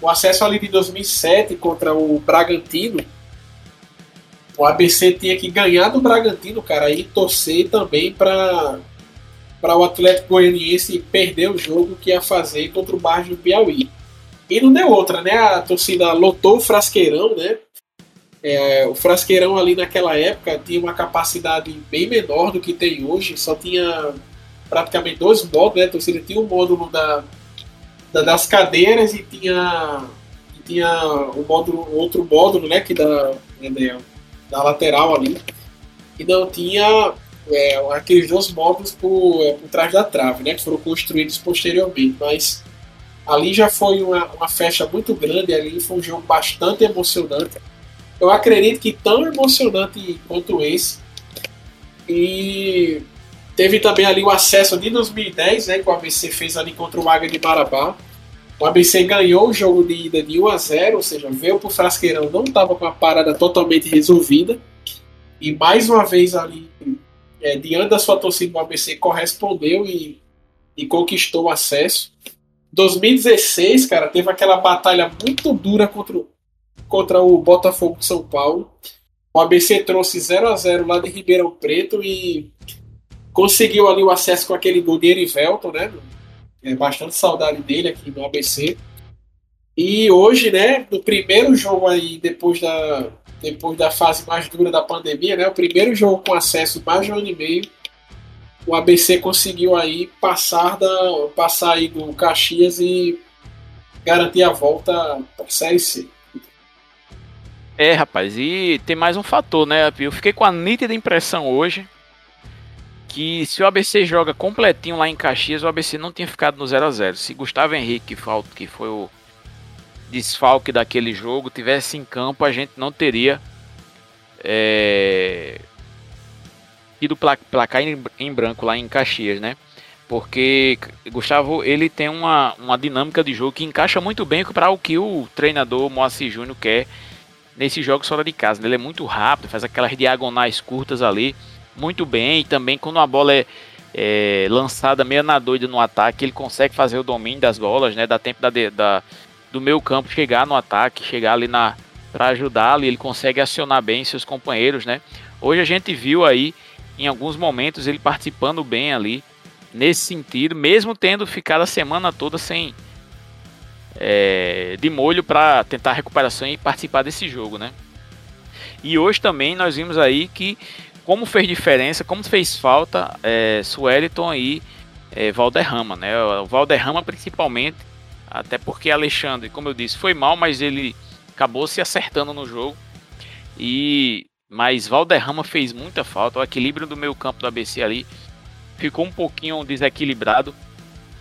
O acesso ali de 2007 contra o Bragantino, o ABC tinha que ganhar do Bragantino, cara, e torcer também para para o Atlético Goianiense perder o jogo que ia fazer contra o Barra do Piauí. E não deu outra, né? A torcida lotou o Frasqueirão, né? É, o Frasqueirão ali naquela época tinha uma capacidade bem menor do que tem hoje, só tinha praticamente dois módulos, né? A torcida tinha um módulo da, da das cadeiras e tinha, e tinha um módulo, outro módulo, né? Que da, né, da lateral ali. E não tinha é, aqueles dois módulos por, é, por trás da trave, né, que foram construídos posteriormente. Mas ali já foi uma, uma festa muito grande, ali foi um jogo bastante emocionante. Eu acredito que tão emocionante quanto esse. E teve também ali o acesso de 2010, né, que o ABC fez ali contra o Águia de Marabá. O ABC ganhou o jogo de ida de 1 a 0, ou seja, veio para o Frasqueirão, não estava com a parada totalmente resolvida. E mais uma vez ali é, diante da sua torcida, o ABC correspondeu e, e conquistou o acesso. 2016, cara, teve aquela batalha muito dura contra, contra o Botafogo de São Paulo. O ABC trouxe 0 a 0 lá de Ribeirão Preto e conseguiu ali o acesso com aquele gol de Erivelton, né? É bastante saudade dele aqui no ABC. E hoje, né, no primeiro jogo aí, depois da, depois da fase mais dura da pandemia, né? O primeiro jogo com acesso mais de um ano e meio, o ABC conseguiu aí passar da passar aí do Caxias e garantir a volta para Série C. É, rapaz, e tem mais um fator, né? Eu fiquei com a nítida impressão hoje que se o ABC joga completinho lá em Caxias, o ABC não tinha ficado no 0 a 0 Se Gustavo Henrique, que foi o desfalque daquele jogo tivesse em campo, a gente não teria é, ido placar em, em branco lá em Caxias, né? Porque Gustavo ele tem uma, uma dinâmica de jogo que encaixa muito bem para o que o treinador Moacir Júnior quer nesses jogos fora de casa. Ele é muito rápido, faz aquelas diagonais curtas ali muito bem. E também quando a bola é, é lançada meio na doida no ataque, ele consegue fazer o domínio das bolas, né? Dá tempo da, da do meio campo chegar no ataque, chegar ali na para ajudá-lo e ele consegue acionar bem seus companheiros, né? Hoje a gente viu aí em alguns momentos ele participando bem ali nesse sentido, mesmo tendo ficado a semana toda sem é, de molho para tentar recuperação e participar desse jogo, né? E hoje também nós vimos aí que como fez diferença, como fez falta é, Sueliton aí é, Valderrama, né? O Valderrama principalmente até porque Alexandre, como eu disse, foi mal, mas ele acabou se acertando no jogo. E mas Valderrama fez muita falta. O equilíbrio do meio campo do ABC ali ficou um pouquinho desequilibrado.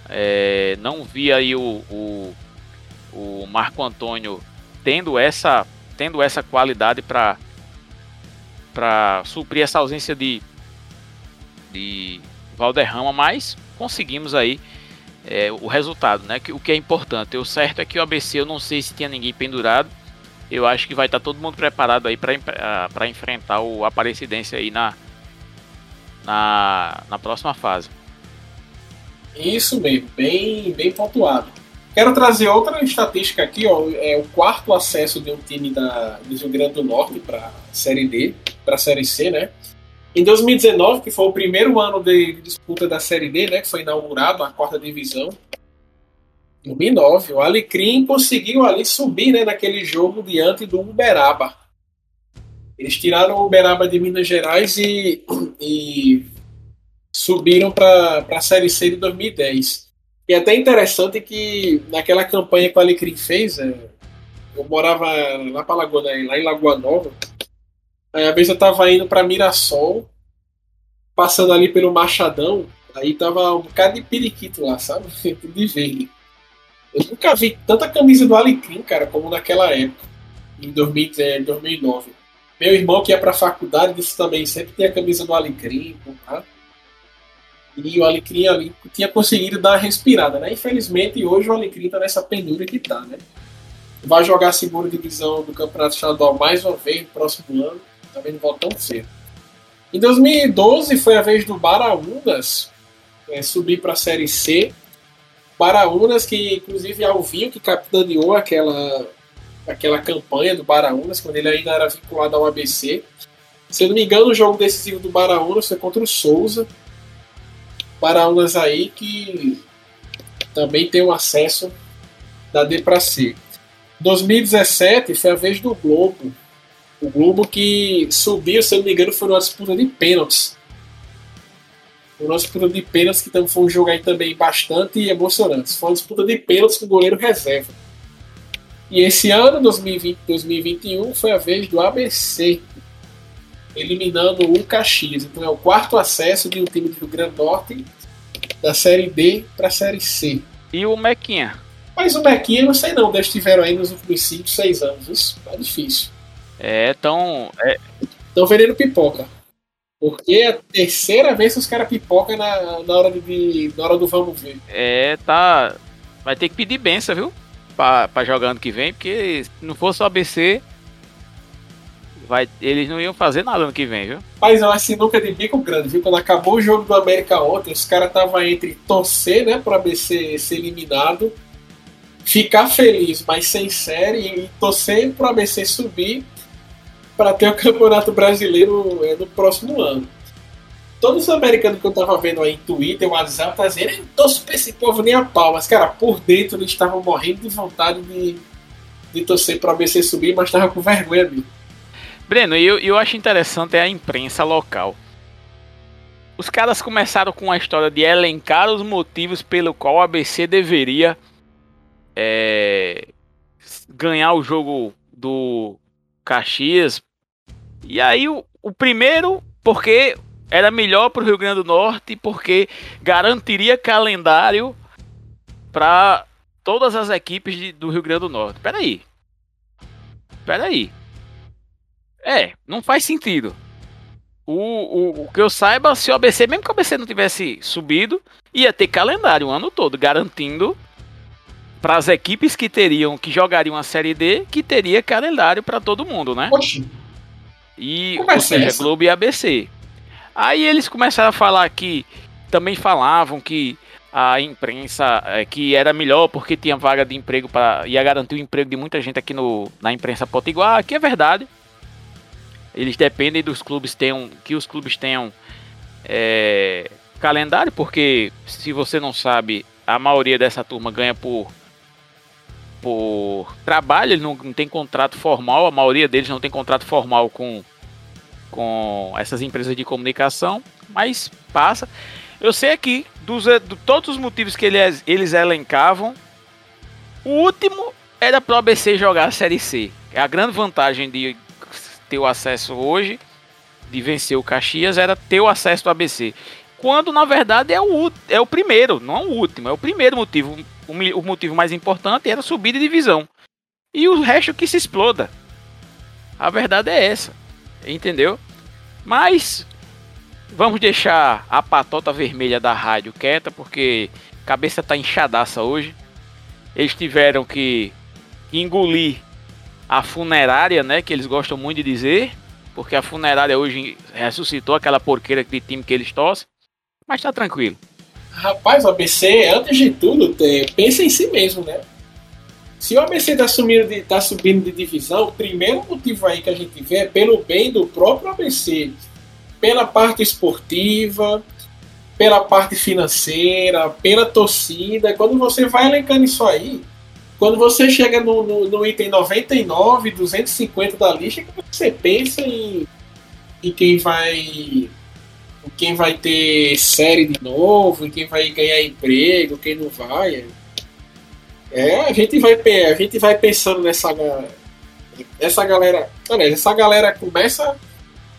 É, não vi aí o, o, o, Marco Antônio tendo essa, tendo essa qualidade para para suprir essa ausência de, de Valderrama, mas conseguimos aí é, o resultado, né? O que é importante. O certo é que o ABC, eu não sei se tinha ninguém pendurado. Eu acho que vai estar todo mundo preparado aí para enfrentar o Aparecidense aí na, na, na próxima fase. Isso mesmo, bem, bem pontuado. Quero trazer outra estatística aqui, ó, é o quarto acesso de um time da, do Rio Grande do Norte para a Série D, para a Série C, né? Em 2019, que foi o primeiro ano de disputa da Série D, né, que foi inaugurado a quarta divisão, em 2009, o Alecrim conseguiu ali subir né, naquele jogo diante do Uberaba. Eles tiraram o Uberaba de Minas Gerais e, e subiram para a Série C de 2010. E é até interessante que naquela campanha que o Alecrim fez, é, eu morava lá, pra Lagoa, né, lá em Lagoa Nova, Aí a vez eu tava indo para Mirassol, passando ali pelo Machadão, aí tava um bocado de periquito lá, sabe? de verde. Eu nunca vi tanta camisa do Alecrim, cara, como naquela época, em 2009. Meu irmão que ia pra faculdade disse também, sempre tem a camisa do Alecrim, tá? E o Alecrim ali tinha conseguido dar uma respirada, né? Infelizmente, hoje o Alecrim tá nessa pendura que tá, né? Vai jogar segunda divisão do Campeonato Estadual mais uma vez no próximo ano. Também não volta tão cedo. Em 2012 foi a vez do Baraunas é, subir para a Série C. Baraunas, que inclusive Alvinho, que capitaneou aquela, aquela campanha do Baraunas, quando ele ainda era vinculado ao ABC. Se eu não me engano, o jogo decisivo do Baraunas foi contra o Souza. Baraunas aí que também tem o um acesso da D para C. 2017 foi a vez do Globo. O Globo que subiu, se eu não me engano, foi uma disputa de pênaltis. Foi uma disputa de pênaltis que foi um jogo aí também bastante emocionante. Foi uma disputa de pênaltis com o goleiro reserva. E esse ano, 2020, 2021, foi a vez do ABC, eliminando o Caxias. Então é o quarto acesso de um time do Rio Grande Norte da Série D para a Série C. E o Mequinha? Mas o Mequinha, não sei não, eles tiveram aí nos últimos 5, 6 anos. Isso é difícil. É, tão. Estão é... vendendo pipoca. Porque é a terceira vez que os caras pipoca na, na, hora de, na hora do vamos ver. É, tá. Vai ter que pedir benção, viu? Pra, pra jogar ano que vem, porque se não fosse o ABC, vai, eles não iam fazer nada ano que vem, viu? Mas é uma sinuca de bico grande, viu? Quando acabou o jogo do América ontem, os caras estavam entre torcer, né, pro ABC ser eliminado, ficar feliz, mas sem série, e torcer pro ABC subir para ter o Campeonato Brasileiro é, no próximo ano. Todos os americanos que eu tava vendo aí em Twitter, WhatsApp, tá dizendo, não torço pra esse povo nem a pau, mas cara, por dentro eles estavam morrendo de vontade de, de torcer pro ABC subir, mas tava com vergonha. Breno, eu, eu acho interessante a imprensa local. Os caras começaram com a história de elencar os motivos pelo qual o ABC deveria é, ganhar o jogo do Caxias. E aí o, o primeiro, porque era melhor para o Rio Grande do Norte, porque garantiria calendário para todas as equipes de, do Rio Grande do Norte. Peraí. Peraí. É, não faz sentido. O, o, o, que eu saiba, se o ABC, mesmo que o ABC não tivesse subido, ia ter calendário o ano todo, garantindo para as equipes que teriam, que jogariam a Série D, que teria calendário para todo mundo, né? Oxi. E, Como é ou seja, essa? Globo e ABC. Aí eles começaram a falar que, também falavam que a imprensa é, que era melhor porque tinha vaga de emprego para ia garantir o emprego de muita gente aqui no, na imprensa potiguar, que é verdade. Eles dependem dos clubes tenham que os clubes tenham é, calendário, porque se você não sabe, a maioria dessa turma ganha por por trabalho, ele não, não tem contrato formal, a maioria deles não tem contrato formal com com essas empresas de comunicação, mas passa. Eu sei aqui, dos, de todos os motivos que eles, eles elencavam, o último era para o ABC jogar a Série C. É a grande vantagem de ter o acesso hoje, de vencer o Caxias, era ter o acesso do ABC. Quando na verdade é o, é o primeiro, não é o último, é o primeiro motivo. O, o motivo mais importante era subir de divisão. E o resto que se exploda. A verdade é essa. Entendeu? Mas vamos deixar a patota vermelha da rádio quieta, porque a cabeça tá inchadaça hoje. Eles tiveram que engolir a funerária, né? Que eles gostam muito de dizer. Porque a funerária hoje ressuscitou aquela porqueira de time que eles torcem. Mas tá tranquilo. Rapaz, o ABC, antes de tudo, pensa em si mesmo, né? Se o ABC tá subindo, de, tá subindo de divisão, o primeiro motivo aí que a gente vê é pelo bem do próprio ABC. Pela parte esportiva, pela parte financeira, pela torcida. Quando você vai elencando isso aí, quando você chega no, no, no, item 99, 250 da lista, você pensa em, em quem vai quem vai ter série de novo, em quem vai ganhar emprego, quem não vai. É, a gente vai a gente vai pensando nessa essa galera, aliás, essa galera começa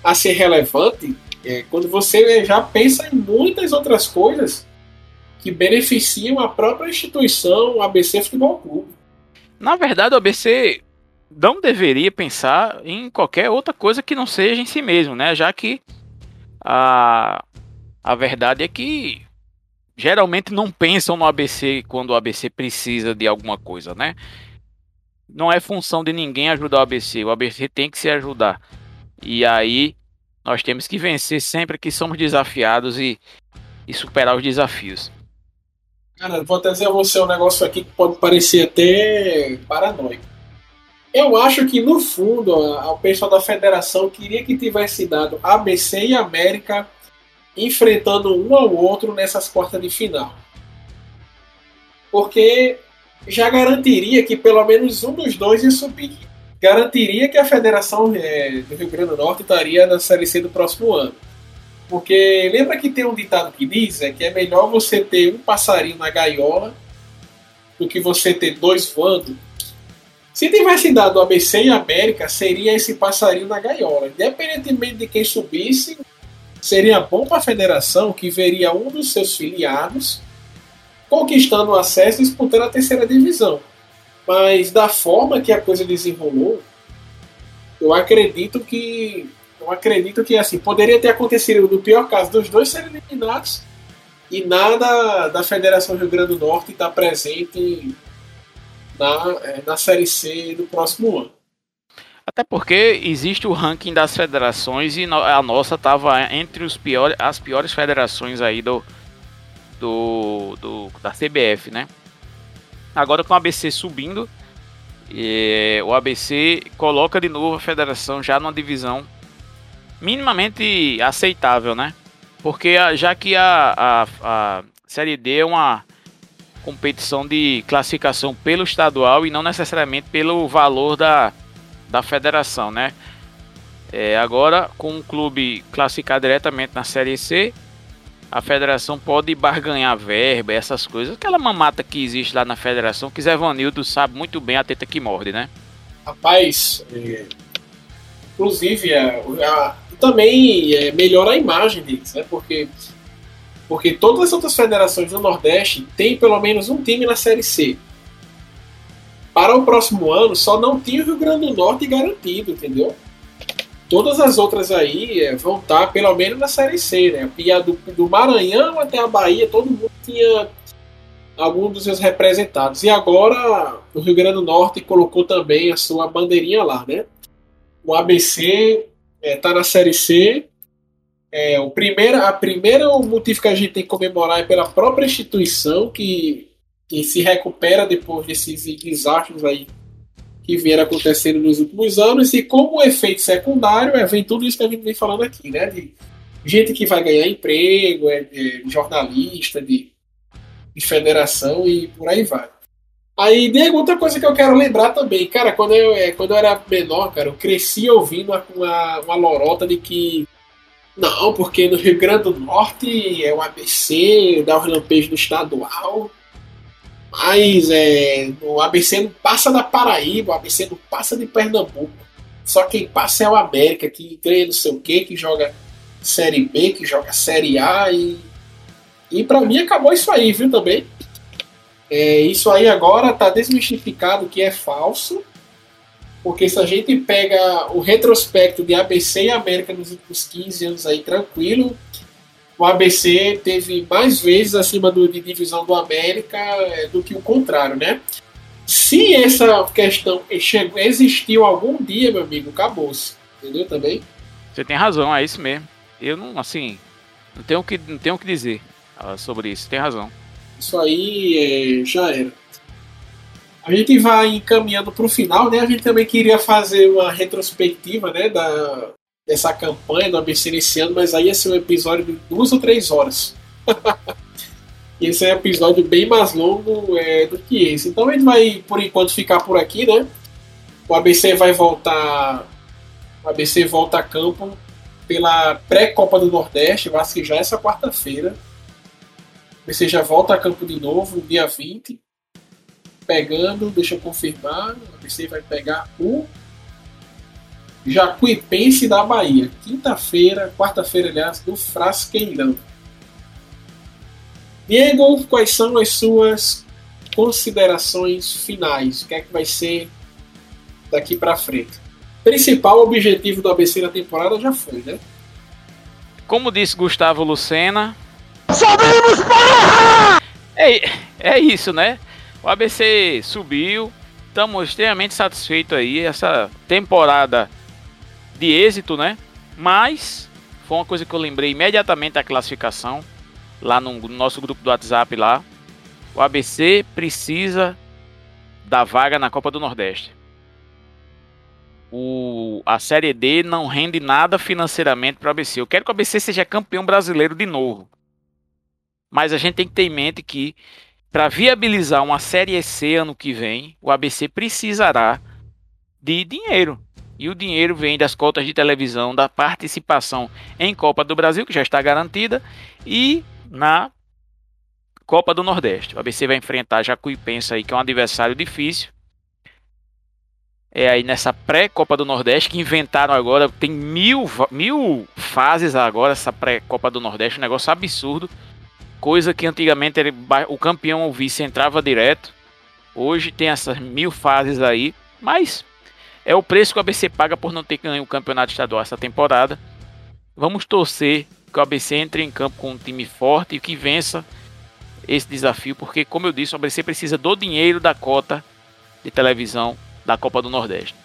a ser relevante é, quando você já pensa em muitas outras coisas que beneficiam a própria instituição, o ABC Futebol Clube. Na verdade, o ABC não deveria pensar em qualquer outra coisa que não seja em si mesmo, né? Já que a, a verdade é que geralmente não pensam no ABC quando o ABC precisa de alguma coisa, né? Não é função de ninguém ajudar o ABC, o ABC tem que se ajudar. E aí nós temos que vencer sempre que somos desafiados e, e superar os desafios. Cara, vou trazer a você um negócio aqui que pode parecer até paranoico. Eu acho que no fundo o pessoal da federação queria que tivesse dado ABC e América enfrentando um ao outro nessas quartas de final. Porque já garantiria que pelo menos um dos dois ia subir. Garantiria que a Federação é, do Rio Grande do Norte estaria na Série C do próximo ano. Porque lembra que tem um ditado que diz é que é melhor você ter um passarinho na gaiola do que você ter dois voando. Se tivesse dado ABC e América, seria esse passarinho na gaiola. Independentemente de quem subisse, seria bom para a federação que veria um dos seus filiados conquistando o acesso e disputando a terceira divisão. Mas da forma que a coisa desenrolou, eu acredito que eu acredito que assim poderia ter acontecido no pior caso dos dois serem eliminados e nada da Federação Rio Grande do Norte estar tá presente na, é, na Série C do próximo ano. Até porque existe o ranking das federações e a nossa estava entre os as piores federações aí do, do, do da CBF, né? Agora com o ABC subindo, e, o ABC coloca de novo a federação já numa divisão minimamente aceitável, né? Porque já que a, a, a Série D é uma competição de classificação pelo estadual e não necessariamente pelo valor da, da federação, né? É, agora, com o clube classificado diretamente na Série C, a federação pode barganhar verba, essas coisas. Aquela mamata que existe lá na federação, que Zé Vanildo sabe muito bem a teta que morde, né? Rapaz, é, inclusive, é, a, também é, melhora a imagem deles, né? Porque, porque todas as outras federações do Nordeste têm pelo menos um time na Série C para o próximo ano só não tinha o Rio Grande do Norte garantido, entendeu? Todas as outras aí é, vão estar pelo menos na Série C, né? E a do, do Maranhão até a Bahia, todo mundo tinha algum dos seus representados. E agora o Rio Grande do Norte colocou também a sua bandeirinha lá, né? O ABC está é, tá na Série C. É, o primeiro, a primeira motivo que a gente tem que comemorar é pela própria instituição que que se recupera depois desses desastres aí que vieram acontecendo nos últimos anos e como efeito secundário é, vem tudo isso que a gente vem falando aqui, né? De gente que vai ganhar emprego, é, de jornalista, de, de federação e por aí vai. Aí, Diego, outra coisa que eu quero lembrar também, cara, quando eu, é, quando eu era menor, cara, eu cresci ouvindo uma, uma, uma lorota de que não, porque no Rio Grande do Norte é o ABC, dá o relampejo do estadual, mas é, o ABC não passa da Paraíba, o ABC não passa de Pernambuco. Só quem passa é o América, que ganha não sei o que, que joga Série B, que joga Série A e. E pra mim acabou isso aí, viu também. É, isso aí agora tá desmistificado que é falso. Porque se a gente pega o retrospecto de ABC e América nos últimos 15 anos aí tranquilo, o ABC teve mais vezes acima do, de divisão do América é, do que o contrário, né? Se essa questão existiu algum dia, meu amigo, acabou-se. Entendeu também? Você tem razão, é isso mesmo. Eu não, assim, não tenho o que, não tenho o que dizer uh, sobre isso. Tem razão. Isso aí é, já era. A gente vai encaminhando para o final, né? A gente também queria fazer uma retrospectiva, né, da, dessa campanha do ABC nesse ano, mas aí ia ser um episódio de duas ou três horas. e esse é um episódio bem mais longo é, do que esse. Então a gente vai, por enquanto, ficar por aqui, né? O ABC vai voltar. O ABC volta a campo pela pré-Copa do Nordeste, que já é essa quarta-feira. O ABC já volta a campo de novo, dia 20. Pegando, deixa eu confirmar. O ABC vai pegar o Jacuipense da Bahia. Quinta-feira, quarta-feira, aliás, do Frasqueirão. Diego, quais são as suas considerações finais? O que é que vai ser daqui para frente? Principal objetivo do ABC na temporada já foi, né? Como disse Gustavo Lucena, Subimos, porra! É, é isso, né? O ABC subiu. Estamos extremamente satisfeitos aí. Essa temporada de êxito, né? Mas foi uma coisa que eu lembrei imediatamente da classificação. Lá no, no nosso grupo do WhatsApp lá. O ABC precisa da vaga na Copa do Nordeste. O, a Série D não rende nada financeiramente para o ABC. Eu quero que o ABC seja campeão brasileiro de novo. Mas a gente tem que ter em mente que para viabilizar uma Série C ano que vem, o ABC precisará de dinheiro. E o dinheiro vem das cotas de televisão, da participação em Copa do Brasil, que já está garantida, e na Copa do Nordeste. O ABC vai enfrentar Jacuipense aí, que é um adversário difícil. É aí nessa pré-Copa do Nordeste que inventaram agora, tem mil, mil fases agora, essa pré-Copa do Nordeste, um negócio absurdo. Coisa que antigamente ele, o campeão ou vice entrava direto. Hoje tem essas mil fases aí, mas é o preço que o ABC paga por não ter ganho o campeonato estadual essa temporada. Vamos torcer que o ABC entre em campo com um time forte e que vença esse desafio, porque, como eu disse, o ABC precisa do dinheiro da cota de televisão da Copa do Nordeste.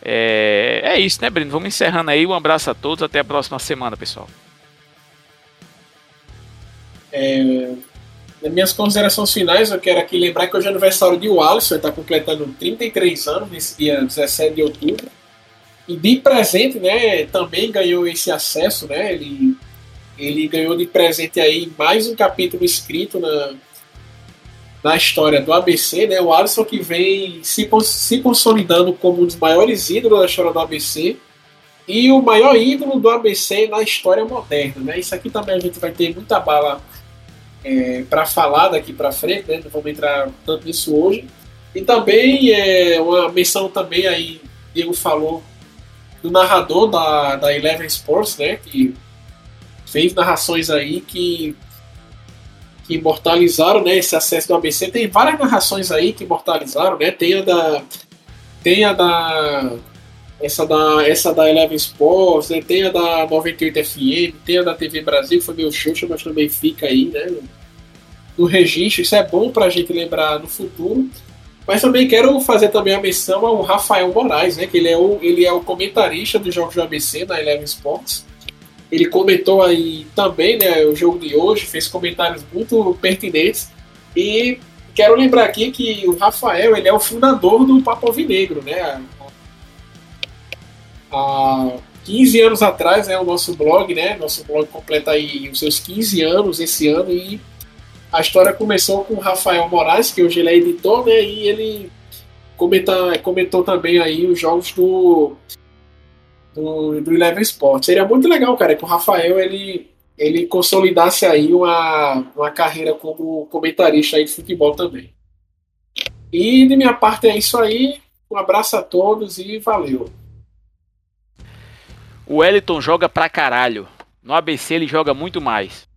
É, é isso, né, Breno? Vamos encerrando aí. Um abraço a todos. Até a próxima semana, pessoal. É, nas minhas considerações finais, eu quero aqui lembrar que hoje é aniversário de Wallace, ele está completando 33 anos, nesse dia 17 de outubro. E de presente, né, também ganhou esse acesso, né, ele ele ganhou de presente aí mais um capítulo escrito na, na história do ABC, né? O Alisson que vem se, se consolidando como um dos maiores ídolos da história do ABC e o maior ídolo do ABC na história moderna, né? Isso aqui também a gente vai ter muita bala é, para falar daqui para frente, né? Não vamos entrar tanto nisso hoje. E também é uma menção também aí, Diego falou do narrador da, da Eleven Sports, né? Que fez narrações aí que, que imortalizaram né, esse acesso do ABC. Tem várias narrações aí que imortalizaram, né? Tem a da. Tem a da. Essa da, essa da Eleven Sports, né? tem a da 98 FM, tem a da TV Brasil, que foi meu show, mas também fica aí, né? No registro, isso é bom pra gente lembrar no futuro. Mas também quero fazer também a menção ao Rafael Moraes, né? Que ele é o, ele é o comentarista dos jogos do ABC na Eleven Sports. Ele comentou aí também né, o jogo de hoje, fez comentários muito pertinentes. E quero lembrar aqui que o Rafael ele é o fundador do Papo Alvinegro, né? Há 15 anos atrás, né, o nosso blog, né? Nosso blog completa aí os seus 15 anos esse ano e a história começou com o Rafael Moraes, que hoje ele é editor, né? E ele comenta, comentou também aí os jogos do do, do Eleven Sports. Seria muito legal, cara, que o Rafael ele, ele consolidasse aí uma, uma carreira como comentarista aí de futebol também. E de minha parte é isso aí. Um abraço a todos e valeu. O Wellington joga pra caralho. No ABC ele joga muito mais.